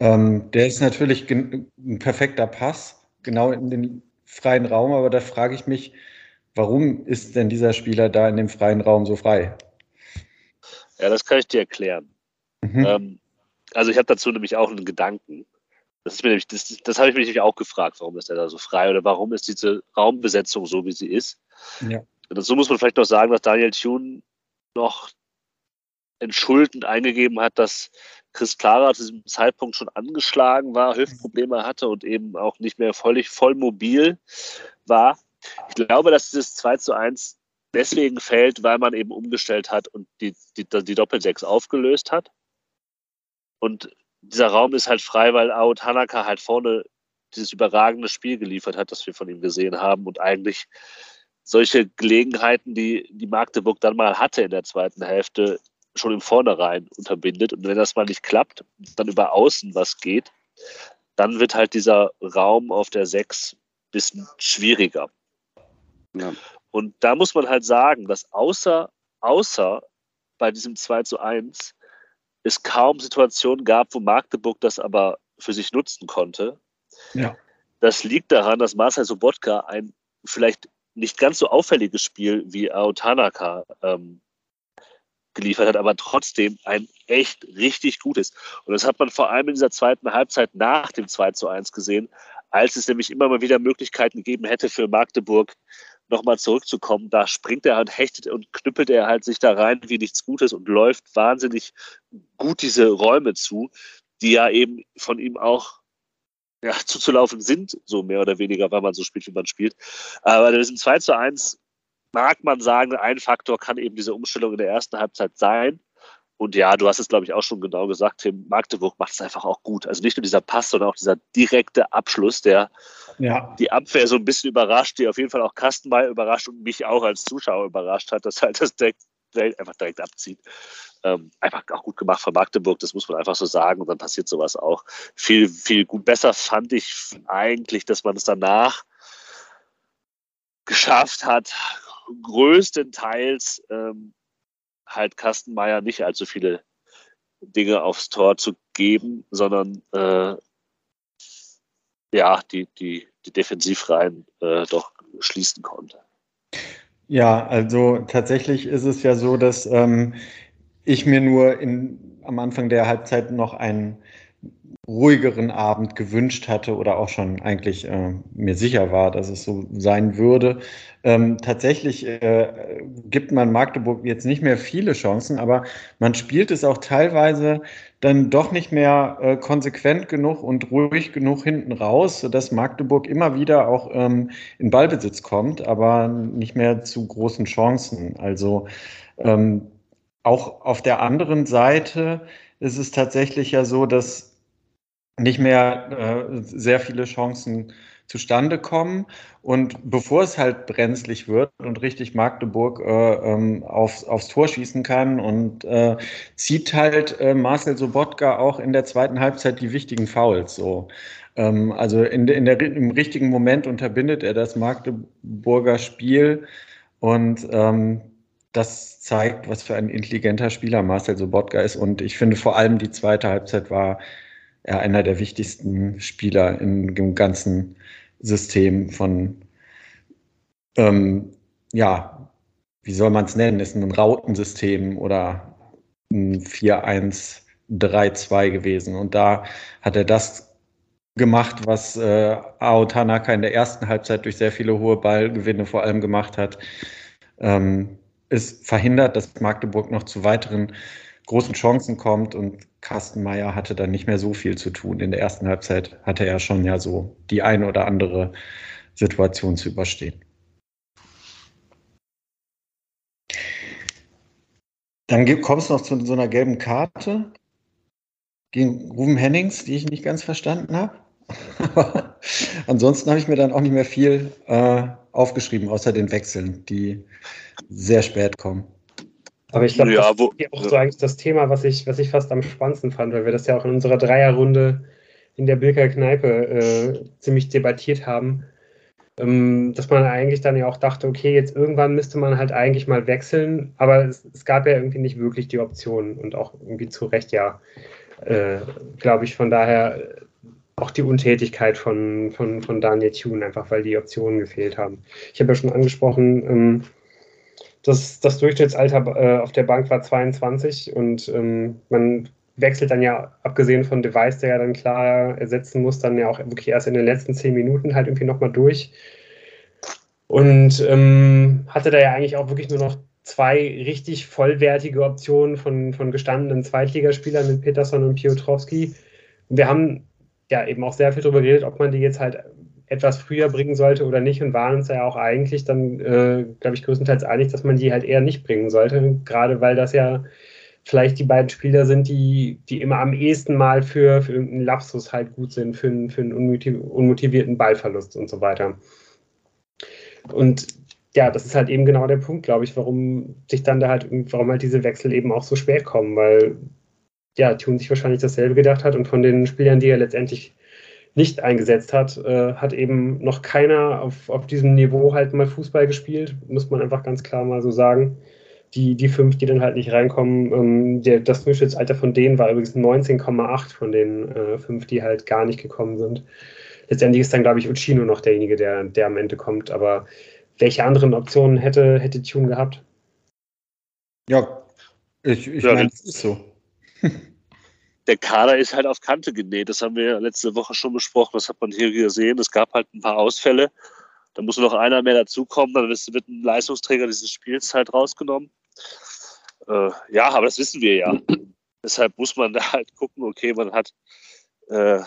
Speaker 4: Ähm, der ist natürlich ein perfekter Pass, genau in den freien Raum, aber da frage ich mich, warum ist denn dieser Spieler da in dem freien Raum so frei?
Speaker 2: Ja, das kann ich dir erklären. Mhm. Ähm, also ich habe dazu nämlich auch einen Gedanken. Das, ist mir nämlich, das, das habe ich mich nämlich auch gefragt, warum ist er da so frei oder warum ist diese Raumbesetzung so, wie sie ist. Ja. Dazu muss man vielleicht noch sagen, dass Daniel Thune noch entschuldend eingegeben hat, dass Chris Clara zu diesem Zeitpunkt schon angeschlagen war, Hüftprobleme hatte und eben auch nicht mehr völlig voll mobil war. Ich glaube, dass dieses 2 zu 1 deswegen fällt, weil man eben umgestellt hat und die, die, die Doppelsechs aufgelöst hat. Und dieser Raum ist halt frei, weil Ao Tanaka halt vorne dieses überragende Spiel geliefert hat, das wir von ihm gesehen haben und eigentlich solche Gelegenheiten, die die Magdeburg dann mal hatte in der zweiten Hälfte, schon im Vornherein unterbindet. Und wenn das mal nicht klappt, dann über Außen was geht, dann wird halt dieser Raum auf der 6 ein bisschen schwieriger. Ja. Und da muss man halt sagen, dass außer außer bei diesem 2 zu 1 es kaum Situationen gab, wo Magdeburg das aber für sich nutzen konnte.
Speaker 4: Ja.
Speaker 2: Das liegt daran, dass Marcel Sobotka ein vielleicht nicht ganz so auffälliges Spiel wie Aotanaka ähm, geliefert hat, aber trotzdem ein echt richtig gutes. Und das hat man vor allem in dieser zweiten Halbzeit nach dem 2 zu 1 gesehen, als es nämlich immer mal wieder Möglichkeiten gegeben hätte für Magdeburg, nochmal zurückzukommen. Da springt er und hechtet und knüppelt er halt sich da rein wie nichts Gutes und läuft wahnsinnig gut diese Räume zu, die ja eben von ihm auch ja, zuzulaufen sind, so mehr oder weniger, weil man so spielt, wie man spielt. Aber in diesem 2 zu 1 mag man sagen, ein Faktor kann eben diese Umstellung in der ersten Halbzeit sein. Und ja, du hast es, glaube ich, auch schon genau gesagt, Tim, Magdeburg macht es einfach auch gut. Also nicht nur dieser Pass, sondern auch dieser direkte Abschluss, der ja. die Abwehr so ein bisschen überrascht, die auf jeden Fall auch Kastenmeier überrascht und mich auch als Zuschauer überrascht hat, dass halt das direkt, einfach direkt abzieht. Ähm, einfach auch gut gemacht von Magdeburg, das muss man einfach so sagen. Und dann passiert sowas auch. Viel, viel gut besser fand ich eigentlich, dass man es danach geschafft hat, größtenteils ähm, halt Kastenmeier nicht allzu viele Dinge aufs Tor zu geben, sondern äh, ja, die, die, die Defensivreihen äh, doch schließen konnte.
Speaker 4: Ja, also tatsächlich ist es ja so, dass ähm, ich mir nur in, am Anfang der Halbzeit noch einen ruhigeren Abend gewünscht hatte oder auch schon eigentlich äh, mir sicher war, dass es so sein würde. Ähm, tatsächlich äh, gibt man Magdeburg jetzt nicht mehr viele Chancen, aber man spielt es auch teilweise dann doch nicht mehr äh, konsequent genug und ruhig genug hinten raus, sodass Magdeburg immer wieder auch ähm, in Ballbesitz kommt, aber nicht mehr zu großen Chancen. Also ähm, auch auf der anderen Seite ist es tatsächlich ja so, dass nicht mehr äh, sehr viele Chancen zustande kommen. Und bevor es halt brenzlig wird und richtig Magdeburg äh, ähm, aufs, aufs Tor schießen kann und äh, zieht halt äh, Marcel Sobotka auch in der zweiten Halbzeit die wichtigen Fouls. So. Ähm, also in, in der, im richtigen Moment unterbindet er das Magdeburger Spiel und ähm, das zeigt, was für ein intelligenter Spieler Marcel Sobotka ist. Und ich finde vor allem die zweite Halbzeit war er einer der wichtigsten Spieler in dem ganzen System von, ähm, ja, wie soll man es nennen? Ist ein Rautensystem oder ein 4-1-3-2 gewesen. Und da hat er das gemacht, was äh, Ao Tanaka in der ersten Halbzeit durch sehr viele hohe Ballgewinne vor allem gemacht hat. Ähm, ist verhindert, dass Magdeburg noch zu weiteren großen Chancen kommt und Kastenmeier hatte dann nicht mehr so viel zu tun. In der ersten Halbzeit hatte er schon ja so die eine oder andere Situation zu überstehen. Dann kommst du noch zu so einer gelben Karte gegen Ruben Hennings, die ich nicht ganz verstanden habe. Ansonsten habe ich mir dann auch nicht mehr viel äh, aufgeschrieben, außer den Wechseln, die sehr spät kommen.
Speaker 1: Aber ich glaube, ja, das ist auch so eigentlich das Thema, was ich, was ich fast am spannendsten fand, weil wir das ja auch in unserer Dreierrunde in der Bilker Kneipe äh, ziemlich debattiert haben. Ähm, dass man eigentlich dann ja auch dachte, okay, jetzt irgendwann müsste man halt eigentlich mal wechseln, aber es, es gab ja irgendwie nicht wirklich die Option und auch irgendwie zu Recht ja, äh, glaube ich, von daher auch die Untätigkeit von, von, von Daniel Thune, einfach weil die Optionen gefehlt haben. Ich habe ja schon angesprochen, ähm, das, das Durchschnittsalter äh, auf der Bank war 22 und ähm, man wechselt dann ja, abgesehen von Device, der ja dann klar ersetzen muss, dann ja auch wirklich erst in den letzten zehn Minuten halt irgendwie nochmal durch. Und ähm, hatte da ja eigentlich auch wirklich nur noch zwei richtig vollwertige Optionen von, von gestandenen Zweitligaspielern mit Peterson und Piotrowski. Wir haben ja eben auch sehr viel darüber geredet, ob man die jetzt halt etwas früher bringen sollte oder nicht und waren uns ja auch eigentlich dann, äh, glaube ich, größtenteils einig, dass man die halt eher nicht bringen sollte, gerade weil das ja vielleicht die beiden Spieler sind, die, die immer am ehesten mal für, für irgendeinen Lapsus halt gut sind, für einen, für einen unmotivierten Ballverlust und so weiter. Und ja, das ist halt eben genau der Punkt, glaube ich, warum sich dann da halt, warum halt diese Wechsel eben auch so spät kommen, weil ja, Tune sich wahrscheinlich dasselbe gedacht hat und von den Spielern, die er letztendlich nicht eingesetzt hat, äh, hat eben noch keiner auf, auf diesem Niveau halt mal Fußball gespielt, muss man einfach ganz klar mal so sagen. die, die fünf, die dann halt nicht reinkommen. Ähm, der, das Durchschnittsalter von denen war übrigens 19,8 von den äh, fünf, die halt gar nicht gekommen sind. Letztendlich ist dann, glaube ich, Uchino noch derjenige, der, der am Ende kommt. Aber welche anderen Optionen hätte, hätte Tune gehabt?
Speaker 4: Ja, ich, ich ja, meine, das ist so.
Speaker 2: der Kader ist halt auf Kante genäht. Das haben wir letzte Woche schon besprochen. Das hat man hier gesehen. Es gab halt ein paar Ausfälle. Da muss noch einer mehr dazukommen. Dann wird ein Leistungsträger dieses Spiels halt rausgenommen. Äh, ja, aber das wissen wir ja. Deshalb muss man da halt gucken, okay, man hat äh,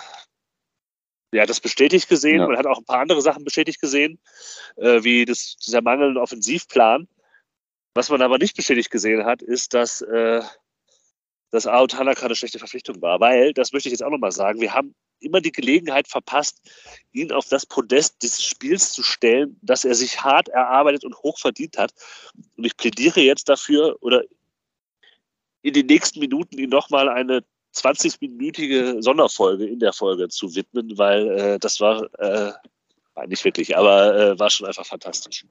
Speaker 2: ja, das bestätigt gesehen. Ja. Man hat auch ein paar andere Sachen bestätigt gesehen, äh, wie das, dieser mangelnde Offensivplan. Was man aber nicht bestätigt gesehen hat, ist, dass äh, dass Ao Tanaka eine schlechte Verpflichtung war. Weil, das möchte ich jetzt auch nochmal sagen, wir haben immer die Gelegenheit verpasst, ihn auf das Podest dieses Spiels zu stellen, dass er sich hart erarbeitet und hoch verdient hat. Und ich plädiere jetzt dafür, oder in den nächsten Minuten ihm nochmal eine 20-minütige Sonderfolge in der Folge zu widmen, weil äh, das war äh, Nein, nicht wirklich, aber äh, war schon einfach fantastisch.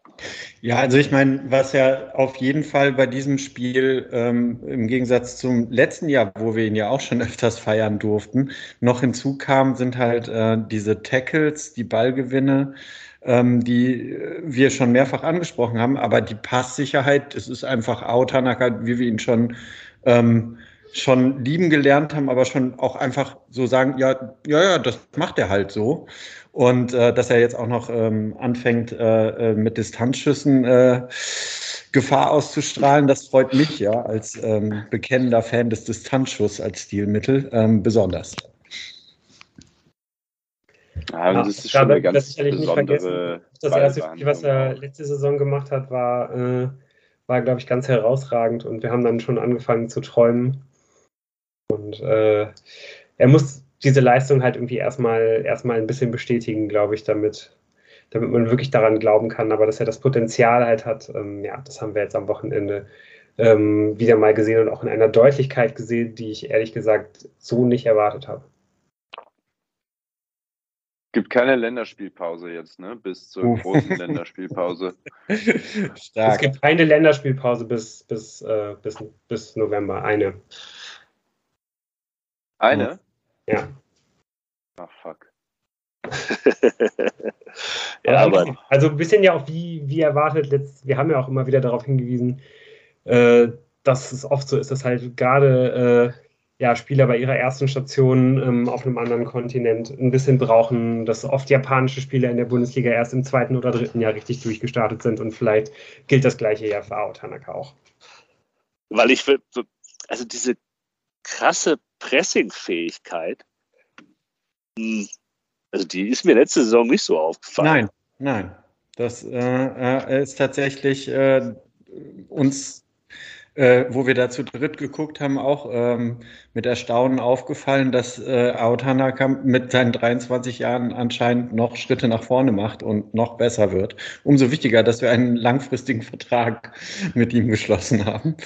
Speaker 4: Ja, also ich meine, was ja auf jeden Fall bei diesem Spiel ähm, im Gegensatz zum letzten Jahr, wo wir ihn ja auch schon öfters feiern durften, noch hinzukam, sind halt äh, diese Tackles, die Ballgewinne, ähm, die wir schon mehrfach angesprochen haben, aber die Passsicherheit, es ist einfach Autanaka, wie wir ihn schon ähm, schon lieben gelernt haben, aber schon auch einfach so sagen, ja, ja, ja, das macht er halt so. Und äh, dass er jetzt auch noch ähm, anfängt, äh, äh, mit Distanzschüssen äh, Gefahr auszustrahlen, das freut mich ja als ähm, bekennender Fan des Distanzschusses als Stilmittel ähm, besonders.
Speaker 1: Ja, das ist schon eine ganz das besondere Das erste Spiel, was er letzte Saison gemacht hat, war, äh, war glaube ich, ganz herausragend und wir haben dann schon angefangen zu träumen. Und äh, er muss diese Leistung halt irgendwie erstmal, erstmal ein bisschen bestätigen, glaube ich, damit, damit man wirklich daran glauben kann. Aber dass er das Potenzial halt hat, ähm, ja, das haben wir jetzt am Wochenende ähm, wieder mal gesehen und auch in einer Deutlichkeit gesehen, die ich ehrlich gesagt so nicht erwartet habe.
Speaker 3: Gibt keine Länderspielpause jetzt, ne? Bis zur großen Länderspielpause.
Speaker 1: Stark. Es gibt keine Länderspielpause bis, bis, äh, bis, bis November. Eine.
Speaker 3: Eine?
Speaker 1: Ja.
Speaker 3: Ach, fuck.
Speaker 1: ja, aber also ein bisschen ja auch wie, wie erwartet, letzt, wir haben ja auch immer wieder darauf hingewiesen, äh, dass es oft so ist, dass halt gerade äh, ja, Spieler bei ihrer ersten Station ähm, auf einem anderen Kontinent ein bisschen brauchen, dass oft japanische Spieler in der Bundesliga erst im zweiten oder dritten Jahr richtig durchgestartet sind und vielleicht gilt das gleiche ja für Ao Tanaka auch.
Speaker 2: Weil ich, also diese krasse Pressing-Fähigkeit, hm, also die ist mir letzte Saison nicht so aufgefallen.
Speaker 4: Nein, nein. Das äh, äh, ist tatsächlich äh, uns, äh, wo wir da zu dritt geguckt haben, auch ähm, mit Erstaunen aufgefallen, dass äh, Aotanaka mit seinen 23 Jahren anscheinend noch Schritte nach vorne macht und noch besser wird. Umso wichtiger, dass wir einen langfristigen Vertrag mit ihm geschlossen haben.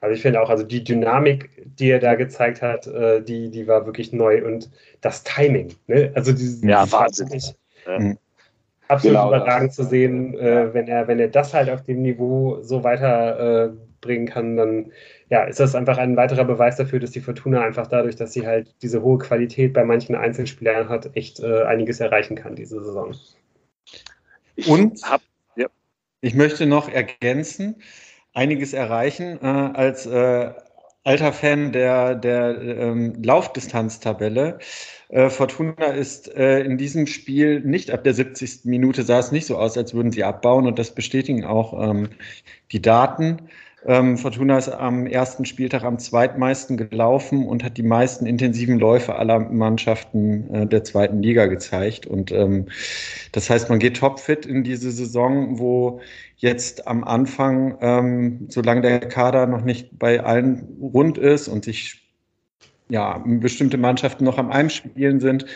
Speaker 1: Also ich finde auch, also die Dynamik, die er da gezeigt hat, äh, die, die war wirklich neu und das Timing, ne? Also dieses,
Speaker 2: ja, wahnsinnig.
Speaker 1: Ja. Mhm. Absolut genau, überragend zu sehen, äh, wenn er, wenn er das halt auf dem Niveau so weiterbringen äh, kann, dann ja, ist das einfach ein weiterer Beweis dafür, dass die Fortuna einfach dadurch, dass sie halt diese hohe Qualität bei manchen Einzelspielern hat, echt äh, einiges erreichen kann diese Saison.
Speaker 4: Und hab, ja. ich möchte noch ergänzen, einiges erreichen. Äh, als äh, alter Fan der, der ähm, Laufdistanztabelle. Äh, Fortuna ist äh, in diesem Spiel nicht ab der 70. Minute sah es nicht so aus, als würden sie abbauen und das bestätigen auch ähm, die Daten. Ähm, Fortuna ist am ersten Spieltag am zweitmeisten gelaufen und hat die meisten intensiven Läufe aller Mannschaften äh, der zweiten Liga gezeigt. Und ähm, das heißt, man geht topfit in diese Saison, wo jetzt am Anfang, ähm, solange der Kader noch nicht bei allen rund ist und sich ja bestimmte Mannschaften noch am Einspielen sind,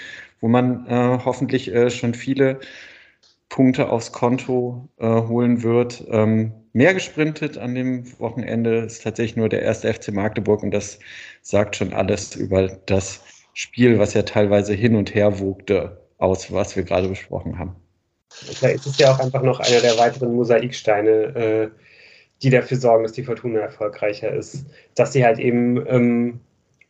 Speaker 4: wo man äh, hoffentlich äh, schon viele Punkte aufs Konto äh, holen wird. Ähm, mehr gesprintet an dem Wochenende ist tatsächlich nur der erste FC Magdeburg und das sagt schon alles über das Spiel, was ja teilweise hin und her wogte, aus, was wir gerade besprochen haben.
Speaker 1: Vielleicht ist es ja auch einfach noch einer der weiteren Mosaiksteine, äh, die dafür sorgen, dass die Fortuna erfolgreicher ist. Dass sie halt eben ähm,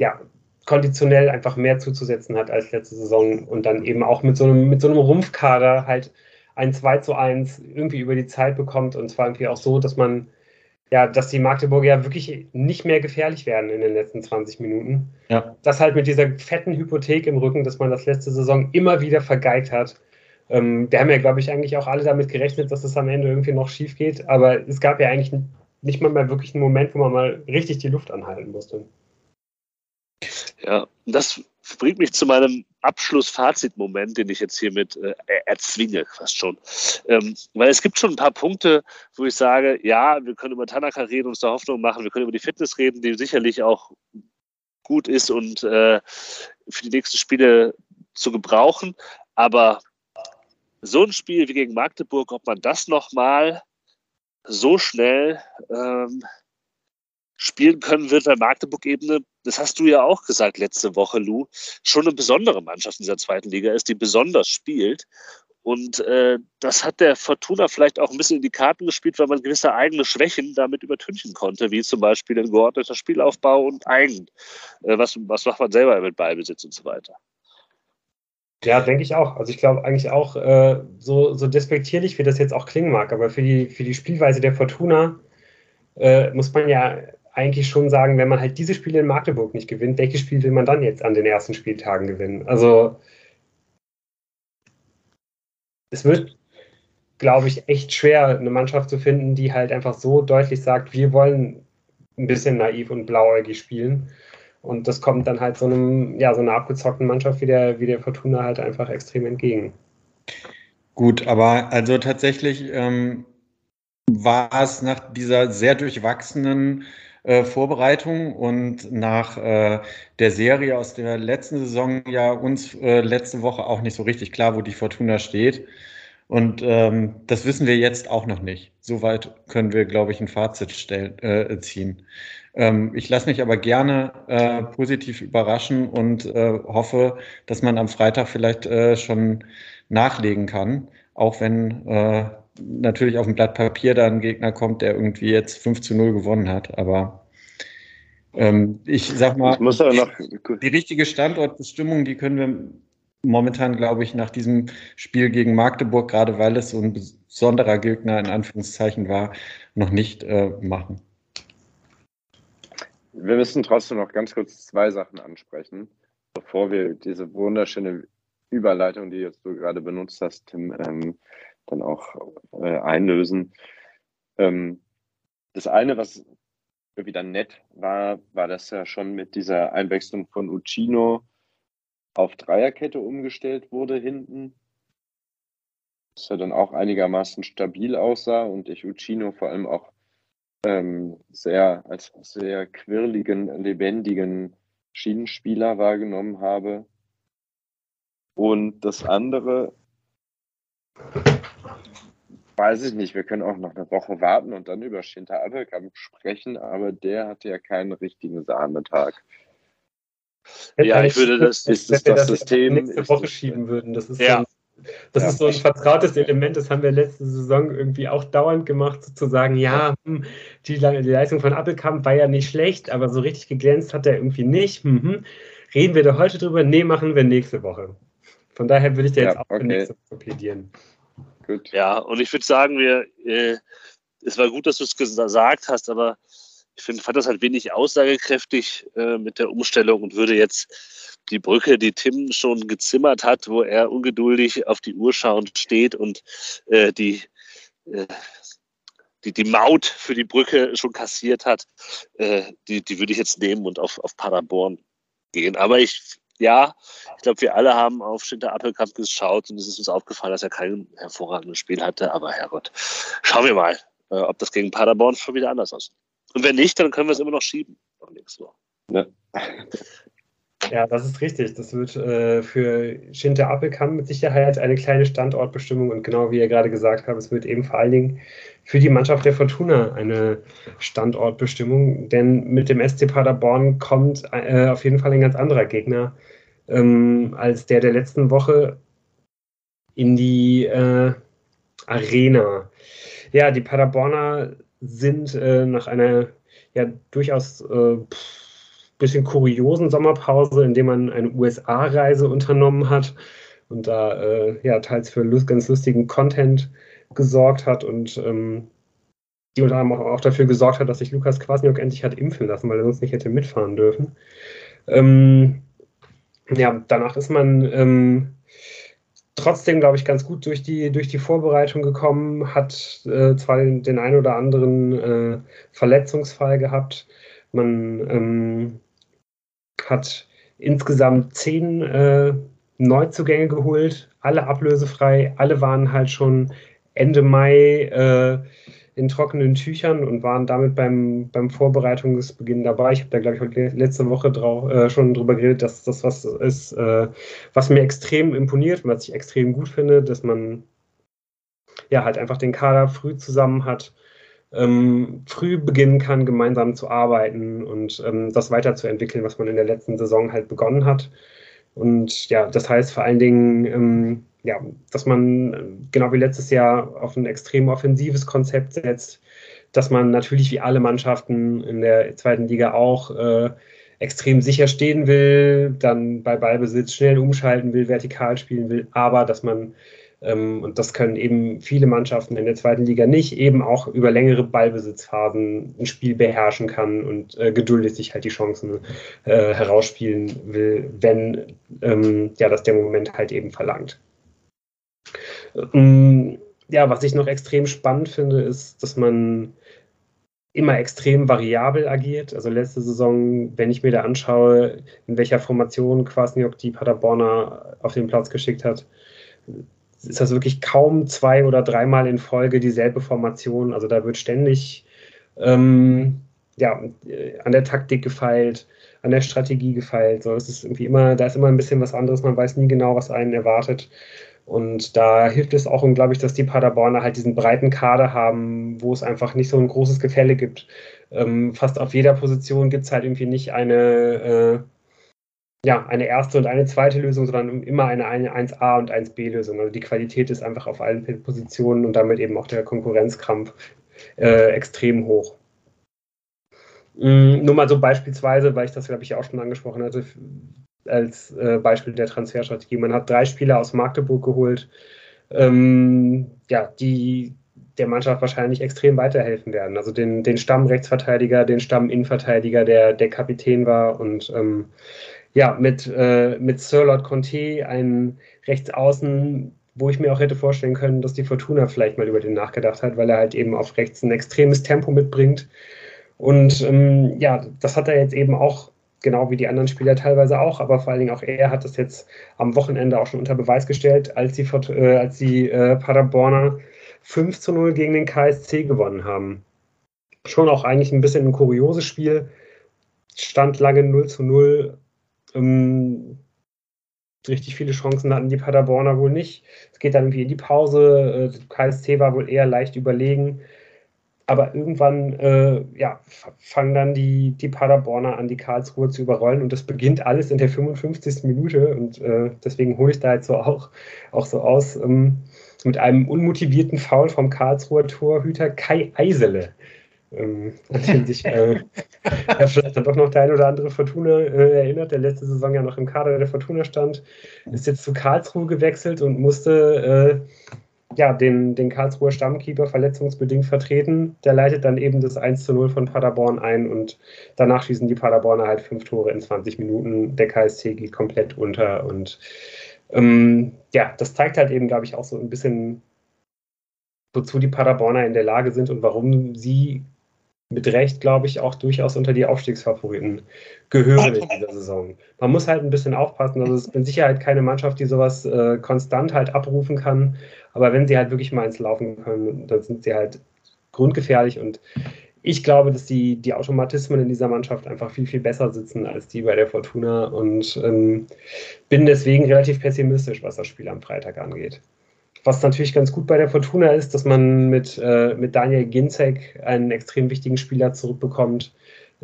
Speaker 1: ja, konditionell einfach mehr zuzusetzen hat als letzte Saison und dann eben auch mit so einem, mit so einem Rumpfkader halt ein 2 zu 1 irgendwie über die Zeit bekommt und zwar irgendwie auch so, dass man ja, dass die Magdeburger ja wirklich nicht mehr gefährlich werden in den letzten 20 Minuten. Ja. Das halt mit dieser fetten Hypothek im Rücken, dass man das letzte Saison immer wieder vergeigt hat. Ähm, wir haben ja, glaube ich, eigentlich auch alle damit gerechnet, dass es am Ende irgendwie noch schief geht, aber es gab ja eigentlich nicht mal mehr wirklich einen Moment, wo man mal richtig die Luft anhalten musste.
Speaker 2: Ja, das bringt mich zu meinem Abschlussfazitmoment, den ich jetzt hiermit äh, erzwinge, fast schon. Ähm, weil es gibt schon ein paar Punkte, wo ich sage, ja, wir können über Tanaka reden uns da Hoffnung machen, wir können über die Fitness reden, die sicherlich auch gut ist und äh, für die nächsten Spiele zu gebrauchen. Aber so ein Spiel wie gegen Magdeburg, ob man das nochmal so schnell ähm, spielen können wird bei Magdeburg-Ebene, das hast du ja auch gesagt letzte Woche, Lou, schon eine besondere Mannschaft in dieser zweiten Liga ist, die besonders spielt. Und äh, das hat der Fortuna vielleicht auch ein bisschen in die Karten gespielt, weil man gewisse eigene Schwächen damit übertünchen konnte, wie zum Beispiel ein geordneter Spielaufbau und Eigen. Äh, was, was macht man selber mit Ballbesitz und so weiter?
Speaker 1: Ja, denke ich auch. Also ich glaube eigentlich auch, äh, so, so despektierlich wie das jetzt auch klingen mag, aber für die, für die Spielweise der Fortuna äh, muss man ja eigentlich schon sagen, wenn man halt diese Spiele in Magdeburg nicht gewinnt, welches Spiel will man dann jetzt an den ersten Spieltagen gewinnen? Also es wird, glaube ich, echt schwer, eine Mannschaft zu finden, die halt einfach so deutlich sagt, wir wollen ein bisschen naiv und blauäugig spielen. Und das kommt dann halt so einem, ja, so einer abgezockten Mannschaft wie der, wie der Fortuna halt einfach extrem entgegen.
Speaker 4: Gut, aber also tatsächlich ähm, war es nach dieser sehr durchwachsenen äh, Vorbereitung und nach äh, der Serie aus der letzten Saison ja uns äh, letzte Woche auch nicht so richtig klar, wo die Fortuna steht. Und ähm, das wissen wir jetzt auch noch nicht. Soweit können wir, glaube ich, ein Fazit stellen, äh, ziehen. Ähm, ich lasse mich aber gerne äh, positiv überraschen und äh, hoffe, dass man am Freitag vielleicht äh, schon nachlegen kann, auch wenn äh, natürlich auf dem Blatt Papier da ein Gegner kommt, der irgendwie jetzt 5 zu 0 gewonnen hat. Aber ähm, ich sag mal,
Speaker 3: noch
Speaker 4: die richtige Standortbestimmung, die können wir momentan, glaube ich, nach diesem Spiel gegen Magdeburg, gerade weil es so ein besonderer Gegner in Anführungszeichen war, noch nicht äh, machen.
Speaker 3: Wir müssen trotzdem noch ganz kurz zwei Sachen ansprechen, bevor wir diese wunderschöne Überleitung, die jetzt du gerade benutzt hast, Tim, ähm, dann auch äh, einlösen. Ähm, das eine, was wieder nett war, war das ja schon mit dieser Einwechslung von Uccino auf Dreierkette umgestellt wurde hinten. Das ja dann auch einigermaßen stabil aussah und ich Uccino vor allem auch ähm, sehr als sehr quirligen, lebendigen Schienenspieler wahrgenommen habe. Und das andere, weiß ich nicht, wir können auch noch eine Woche warten und dann über Schinter Appelkamp sprechen, aber der hatte ja keinen richtigen Sahnetag.
Speaker 1: Ja, ich würde das, ist das, das, das System nächste Woche schieben würden. Das ist ja. Das ja. ist so ein vertrautes Element, das haben wir letzte Saison irgendwie auch dauernd gemacht, sozusagen, ja, hm, die, die Leistung von Appelkamp war ja nicht schlecht, aber so richtig geglänzt hat er irgendwie nicht. Mhm. Reden wir da heute drüber? Nee, machen wir nächste Woche. Von daher würde ich dir ja, jetzt auch okay. für nächste Woche plädieren.
Speaker 2: Gut. Ja, und ich würde sagen, wir, äh, es war gut, dass du es gesagt hast, aber ich find, fand das halt wenig aussagekräftig äh, mit der Umstellung und würde jetzt die Brücke, die Tim schon gezimmert hat, wo er ungeduldig auf die Uhr schauend steht und äh, die, äh, die, die Maut für die Brücke schon kassiert hat, äh, die, die würde ich jetzt nehmen und auf, auf Paderborn gehen. Aber ich, ja, ich glaube, wir alle haben auf Schinter Appelkamp geschaut und es ist uns aufgefallen, dass er kein hervorragendes Spiel hatte. Aber Herrgott, schauen wir mal, äh, ob das gegen Paderborn schon wieder anders aussieht. Und wenn nicht, dann können wir es immer noch schieben. Ja.
Speaker 1: Ja, das ist richtig. Das wird äh, für Schinter Appelkamp mit Sicherheit eine kleine Standortbestimmung und genau wie ihr gerade gesagt habt, es wird eben vor allen Dingen für die Mannschaft der Fortuna eine Standortbestimmung, denn mit dem SC Paderborn kommt äh, auf jeden Fall ein ganz anderer Gegner ähm, als der der letzten Woche in die äh, Arena. Ja, die Paderborner sind äh, nach einer ja durchaus äh, bisschen kuriosen Sommerpause, in der man eine USA-Reise unternommen hat und da äh, ja teils für ganz lustigen Content gesorgt hat und ähm, die unter anderem auch dafür gesorgt hat, dass sich Lukas Kwasniok endlich hat impfen lassen, weil er sonst nicht hätte mitfahren dürfen. Ähm, ja, danach ist man ähm, trotzdem, glaube ich, ganz gut durch die, durch die Vorbereitung gekommen, hat äh, zwar den, den einen oder anderen äh, Verletzungsfall gehabt. Man ähm, hat insgesamt zehn äh, Neuzugänge geholt, alle ablösefrei, alle waren halt schon Ende Mai äh, in trockenen Tüchern und waren damit beim, beim Vorbereitungsbeginn dabei. Ich habe da, glaube ich, letzte Woche drauf, äh, schon drüber geredet, dass das was ist, äh, was mir extrem imponiert und was ich extrem gut finde, dass man ja halt einfach den Kader früh zusammen hat, ähm, früh beginnen kann, gemeinsam zu arbeiten und ähm, das weiterzuentwickeln, was man in der letzten Saison halt begonnen hat. Und ja, das heißt vor allen Dingen, ähm, ja, dass man genau wie letztes Jahr auf ein extrem offensives Konzept setzt, dass man natürlich wie alle Mannschaften in der zweiten Liga auch äh, extrem sicher stehen will, dann bei Ballbesitz schnell umschalten will, vertikal spielen will, aber dass man und das können eben viele Mannschaften in der zweiten Liga nicht, eben auch über längere Ballbesitzphasen ein Spiel beherrschen kann und äh, geduldig sich halt die Chancen äh, herausspielen will, wenn ähm, ja, das der Moment halt eben verlangt. Ähm, ja, was ich noch extrem spannend finde, ist, dass man immer extrem variabel agiert. Also letzte Saison, wenn ich mir da anschaue, in welcher Formation Kwasniok die Paderborner auf den Platz geschickt hat, ist das wirklich kaum zwei oder dreimal in Folge dieselbe Formation. Also da wird ständig ähm, ja, äh, an der Taktik gefeilt, an der Strategie gefeilt. So, es ist irgendwie immer, da ist immer ein bisschen was anderes, man weiß nie genau, was einen erwartet. Und da hilft es auch unglaublich, dass die Paderborner halt diesen breiten Kader haben, wo es einfach nicht so ein großes Gefälle gibt. Ähm, fast auf jeder Position gibt es halt irgendwie nicht eine, äh, ja, eine erste und eine zweite Lösung, sondern immer eine, eine 1a und 1b-Lösung. Also die Qualität ist einfach auf allen Positionen und damit eben auch der Konkurrenzkampf äh, extrem hoch. Mm, nur mal so beispielsweise, weil ich das, glaube ich, auch schon angesprochen hatte, als äh, Beispiel der Transferstrategie. Man hat drei Spieler aus Magdeburg geholt, ähm, ja, die der Mannschaft wahrscheinlich extrem weiterhelfen werden. Also den, den Stammrechtsverteidiger, den Stamminnenverteidiger, der der Kapitän war und ähm, ja, mit, äh, mit Sir Lord Conte, einen Rechtsaußen, wo ich mir auch hätte vorstellen können, dass die Fortuna vielleicht mal über den nachgedacht hat, weil er halt eben auf rechts ein extremes Tempo mitbringt. Und ähm, ja, das hat er jetzt eben auch genau wie die anderen Spieler teilweise auch, aber vor allen Dingen auch er hat das jetzt am Wochenende auch schon unter Beweis gestellt, als die, äh, als die äh, Paderborner 5 zu 0 gegen den KSC gewonnen haben. Schon auch eigentlich ein bisschen ein kurioses Spiel. Stand lange 0 zu 0. Ähm, richtig viele Chancen hatten die Paderborner wohl nicht. Es geht dann irgendwie in die Pause. Äh, KSC war wohl eher leicht überlegen. Aber irgendwann äh, ja, fangen dann die, die Paderborner an, die Karlsruhe zu überrollen und das beginnt alles in der 55. Minute und äh, deswegen hole ich da jetzt so auch, auch so aus ähm, mit einem unmotivierten Foul vom Karlsruher Torhüter Kai Eisele. Ähm, an den sich äh, ja, vielleicht dann doch noch der ein oder andere Fortuna äh, erinnert, der letzte Saison ja noch im Kader der Fortuna stand, ist jetzt zu Karlsruhe gewechselt und musste äh, ja, den, den Karlsruher Stammkeeper verletzungsbedingt vertreten. Der leitet dann eben das 1 zu 0 von Paderborn ein und danach schießen die Paderborner halt fünf Tore in 20 Minuten. Der KSC geht komplett unter und ähm, ja, das zeigt halt eben, glaube ich, auch so ein bisschen, wozu die Paderborner in der Lage sind und warum sie mit Recht, glaube ich, auch durchaus unter die Aufstiegsfavoriten gehören in dieser Saison. Man muss halt ein bisschen aufpassen. Also es ist mit Sicherheit keine Mannschaft, die sowas äh, konstant halt abrufen kann. Aber wenn sie halt wirklich mal ins Laufen können, dann sind sie halt grundgefährlich. Und ich glaube, dass die, die Automatismen in dieser Mannschaft einfach viel, viel besser sitzen als die bei der Fortuna. Und ähm, bin deswegen relativ pessimistisch, was das Spiel am Freitag angeht. Was natürlich ganz gut bei der Fortuna ist, dass man mit, äh, mit Daniel Ginzek einen extrem wichtigen Spieler zurückbekommt.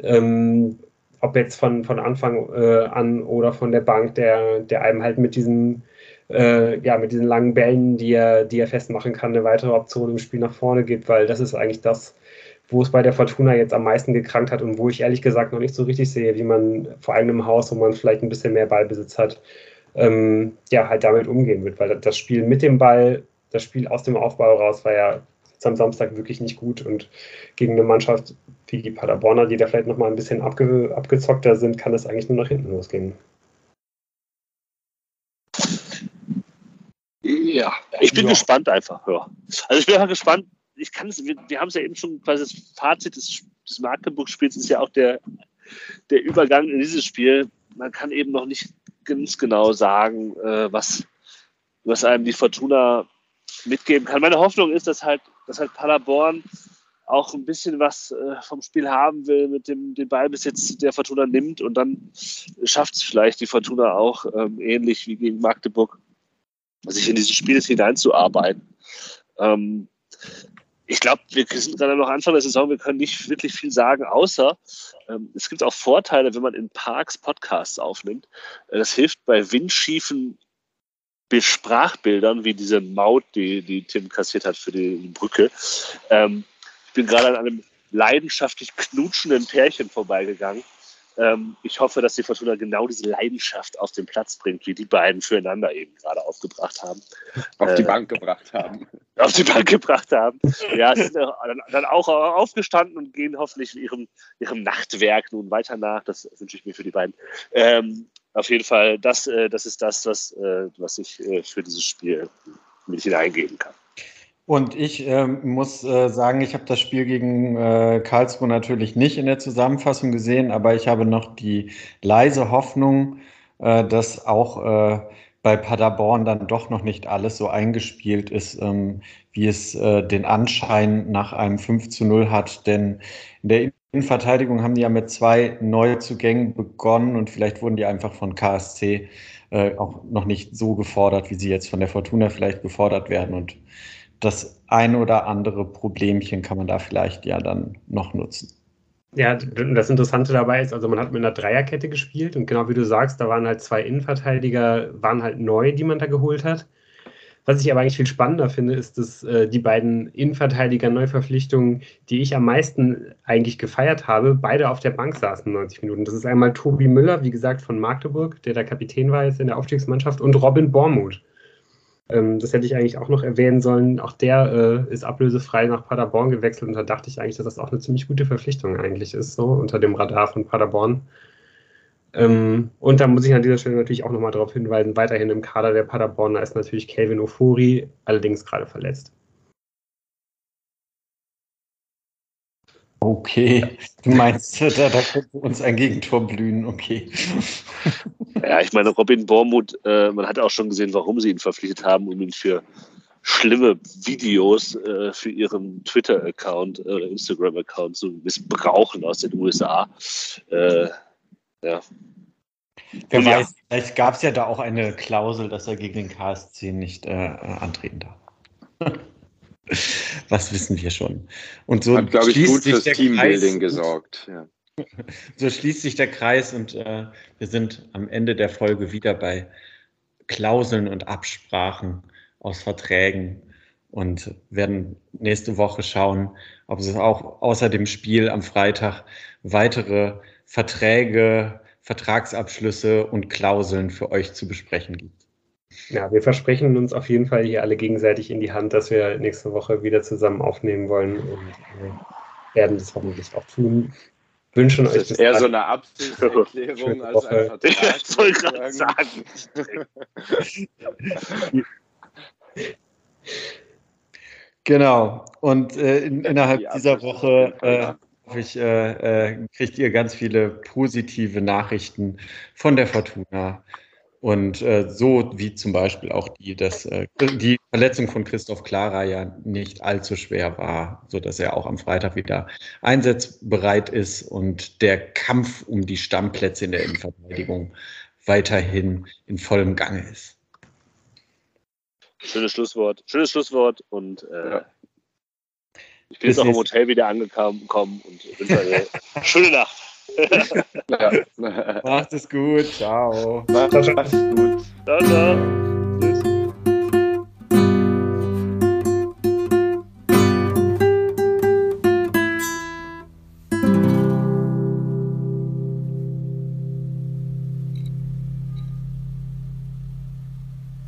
Speaker 1: Ähm, ob jetzt von, von Anfang äh, an oder von der Bank, der, der einem halt mit diesen, äh, ja, mit diesen langen Bällen, die er, die er festmachen kann, eine weitere Option im Spiel nach vorne gibt, weil das ist eigentlich das, wo es bei der Fortuna jetzt am meisten gekrankt hat und wo ich ehrlich gesagt noch nicht so richtig sehe, wie man vor allem im Haus, wo man vielleicht ein bisschen mehr Ballbesitz hat, ähm, ja, halt damit umgehen wird. Weil das Spiel mit dem Ball, das Spiel aus dem Aufbau raus war ja am Samstag wirklich nicht gut und gegen eine Mannschaft wie die Paderborner, die da vielleicht nochmal ein bisschen abge abgezockter sind, kann das eigentlich nur nach hinten losgehen.
Speaker 2: Ja, ich bin ja. gespannt einfach. Ja. Also ich bin einfach gespannt. Ich kann es, wir, wir haben es ja eben schon quasi das Fazit des, des Magdeburg-Spiels ist ja auch der, der Übergang in dieses Spiel. Man kann eben noch nicht ganz genau sagen, äh, was, was einem die Fortuna mitgeben kann. Meine Hoffnung ist, dass halt, dass halt Paderborn auch ein bisschen was äh, vom Spiel haben will, mit dem den Ballbesitz der Fortuna nimmt und dann schafft es vielleicht die Fortuna auch ähm, ähnlich wie gegen Magdeburg, sich in dieses Spiel hineinzuarbeiten. Ähm, ich glaube, wir sind gerade noch Anfang der Saison, wir können nicht wirklich viel sagen, außer ähm, es gibt auch Vorteile, wenn man in Parks Podcasts aufnimmt. Äh, das hilft bei windschiefen Sprachbildern, wie diese Maut, die, die Tim kassiert hat für die Brücke. Ähm, ich bin gerade an einem leidenschaftlich knutschenden Pärchen vorbeigegangen. Ähm, ich hoffe, dass die Fortuna genau diese Leidenschaft auf den Platz bringt, wie die beiden füreinander eben gerade aufgebracht haben.
Speaker 3: Auf die äh, Bank gebracht haben.
Speaker 2: Auf die Bank gebracht haben. Ja, sind dann, dann auch aufgestanden und gehen hoffentlich ihrem, ihrem Nachtwerk nun weiter nach. Das wünsche ich mir für die beiden. Ähm, auf jeden Fall, das, äh, das ist das, was, äh, was ich äh, für dieses Spiel mit hineingeben kann.
Speaker 4: Und ich äh, muss äh, sagen, ich habe das Spiel gegen äh, Karlsruhe natürlich nicht in der Zusammenfassung gesehen, aber ich habe noch die leise Hoffnung, äh, dass auch äh, bei Paderborn dann doch noch nicht alles so eingespielt ist, ähm, wie es äh, den Anschein nach einem 5 zu 0 hat. Denn in der Innenverteidigung haben die ja mit zwei Neuzugängen begonnen und vielleicht wurden die einfach von KSC auch noch nicht so gefordert, wie sie jetzt von der Fortuna vielleicht gefordert werden. Und das ein oder andere Problemchen kann man da vielleicht ja dann noch nutzen.
Speaker 1: Ja, das Interessante dabei ist, also man hat mit einer Dreierkette gespielt und genau wie du sagst, da waren halt zwei Innenverteidiger, waren halt neu, die man da geholt hat. Was ich aber eigentlich viel spannender finde, ist, dass äh, die beiden Innenverteidiger-Neuverpflichtungen, die ich am meisten eigentlich gefeiert habe, beide auf der Bank saßen 90 Minuten. Das ist einmal Tobi Müller, wie gesagt, von Magdeburg, der der Kapitän war jetzt in der Aufstiegsmannschaft, und Robin Bormuth. Ähm, das hätte ich eigentlich auch noch erwähnen sollen. Auch der äh, ist ablösefrei nach Paderborn gewechselt und da dachte ich eigentlich, dass das auch eine ziemlich gute Verpflichtung eigentlich ist, so unter dem Radar von Paderborn. Ähm, und da muss ich an dieser Stelle natürlich auch nochmal darauf hinweisen, weiterhin im Kader der Paderborner ist natürlich Kelvin Ofuri, allerdings gerade verletzt.
Speaker 4: Okay, du meinst, da, da könnte uns ein Gegentor blühen, okay.
Speaker 2: Ja, ich meine, Robin Bormuth, äh, man hat auch schon gesehen, warum sie ihn verpflichtet haben, um ihn für schlimme Videos äh, für ihren Twitter-Account oder äh, Instagram-Account zu missbrauchen aus den USA. Äh, ja.
Speaker 4: Wer Und weiß, ja. vielleicht gab es ja da auch eine Klausel, dass er gegen den KSC nicht äh, antreten darf. Was wissen wir schon. Und so
Speaker 3: hat, glaube ich, gut fürs Teambuilding gesorgt. Ja.
Speaker 4: So schließt sich der Kreis und äh, wir sind am Ende der Folge wieder bei Klauseln und Absprachen aus Verträgen und werden nächste Woche schauen, ob es auch außer dem Spiel am Freitag weitere Verträge, Vertragsabschlüsse und Klauseln für euch zu besprechen gibt.
Speaker 1: Ja, wir versprechen uns auf jeden Fall hier alle gegenseitig in die Hand, dass wir nächste Woche wieder zusammen aufnehmen wollen und äh, werden das hoffentlich auch tun. Wünschen das euch
Speaker 3: ist eher so eine Absichtserklärung als ein Vertrag. Ich wollte gerade sagen.
Speaker 4: genau. Und äh, in, innerhalb dieser Woche äh, hoffe ich, äh, äh, kriegt ihr ganz viele positive Nachrichten von der Fortuna. Und äh, so wie zum Beispiel auch die, dass äh, die Verletzung von Christoph Klara ja nicht allzu schwer war, sodass er auch am Freitag wieder einsatzbereit ist und der Kampf um die Stammplätze in der Innenverteidigung weiterhin in vollem Gange ist.
Speaker 2: Schönes Schlusswort. Schönes Schlusswort und äh, ja. ich bin jetzt auch im Hotel wieder angekommen und wünsche eine schöne Nacht
Speaker 4: ja. Macht es gut. Ciao.
Speaker 3: Macht es gut.
Speaker 2: Ciao, ciao.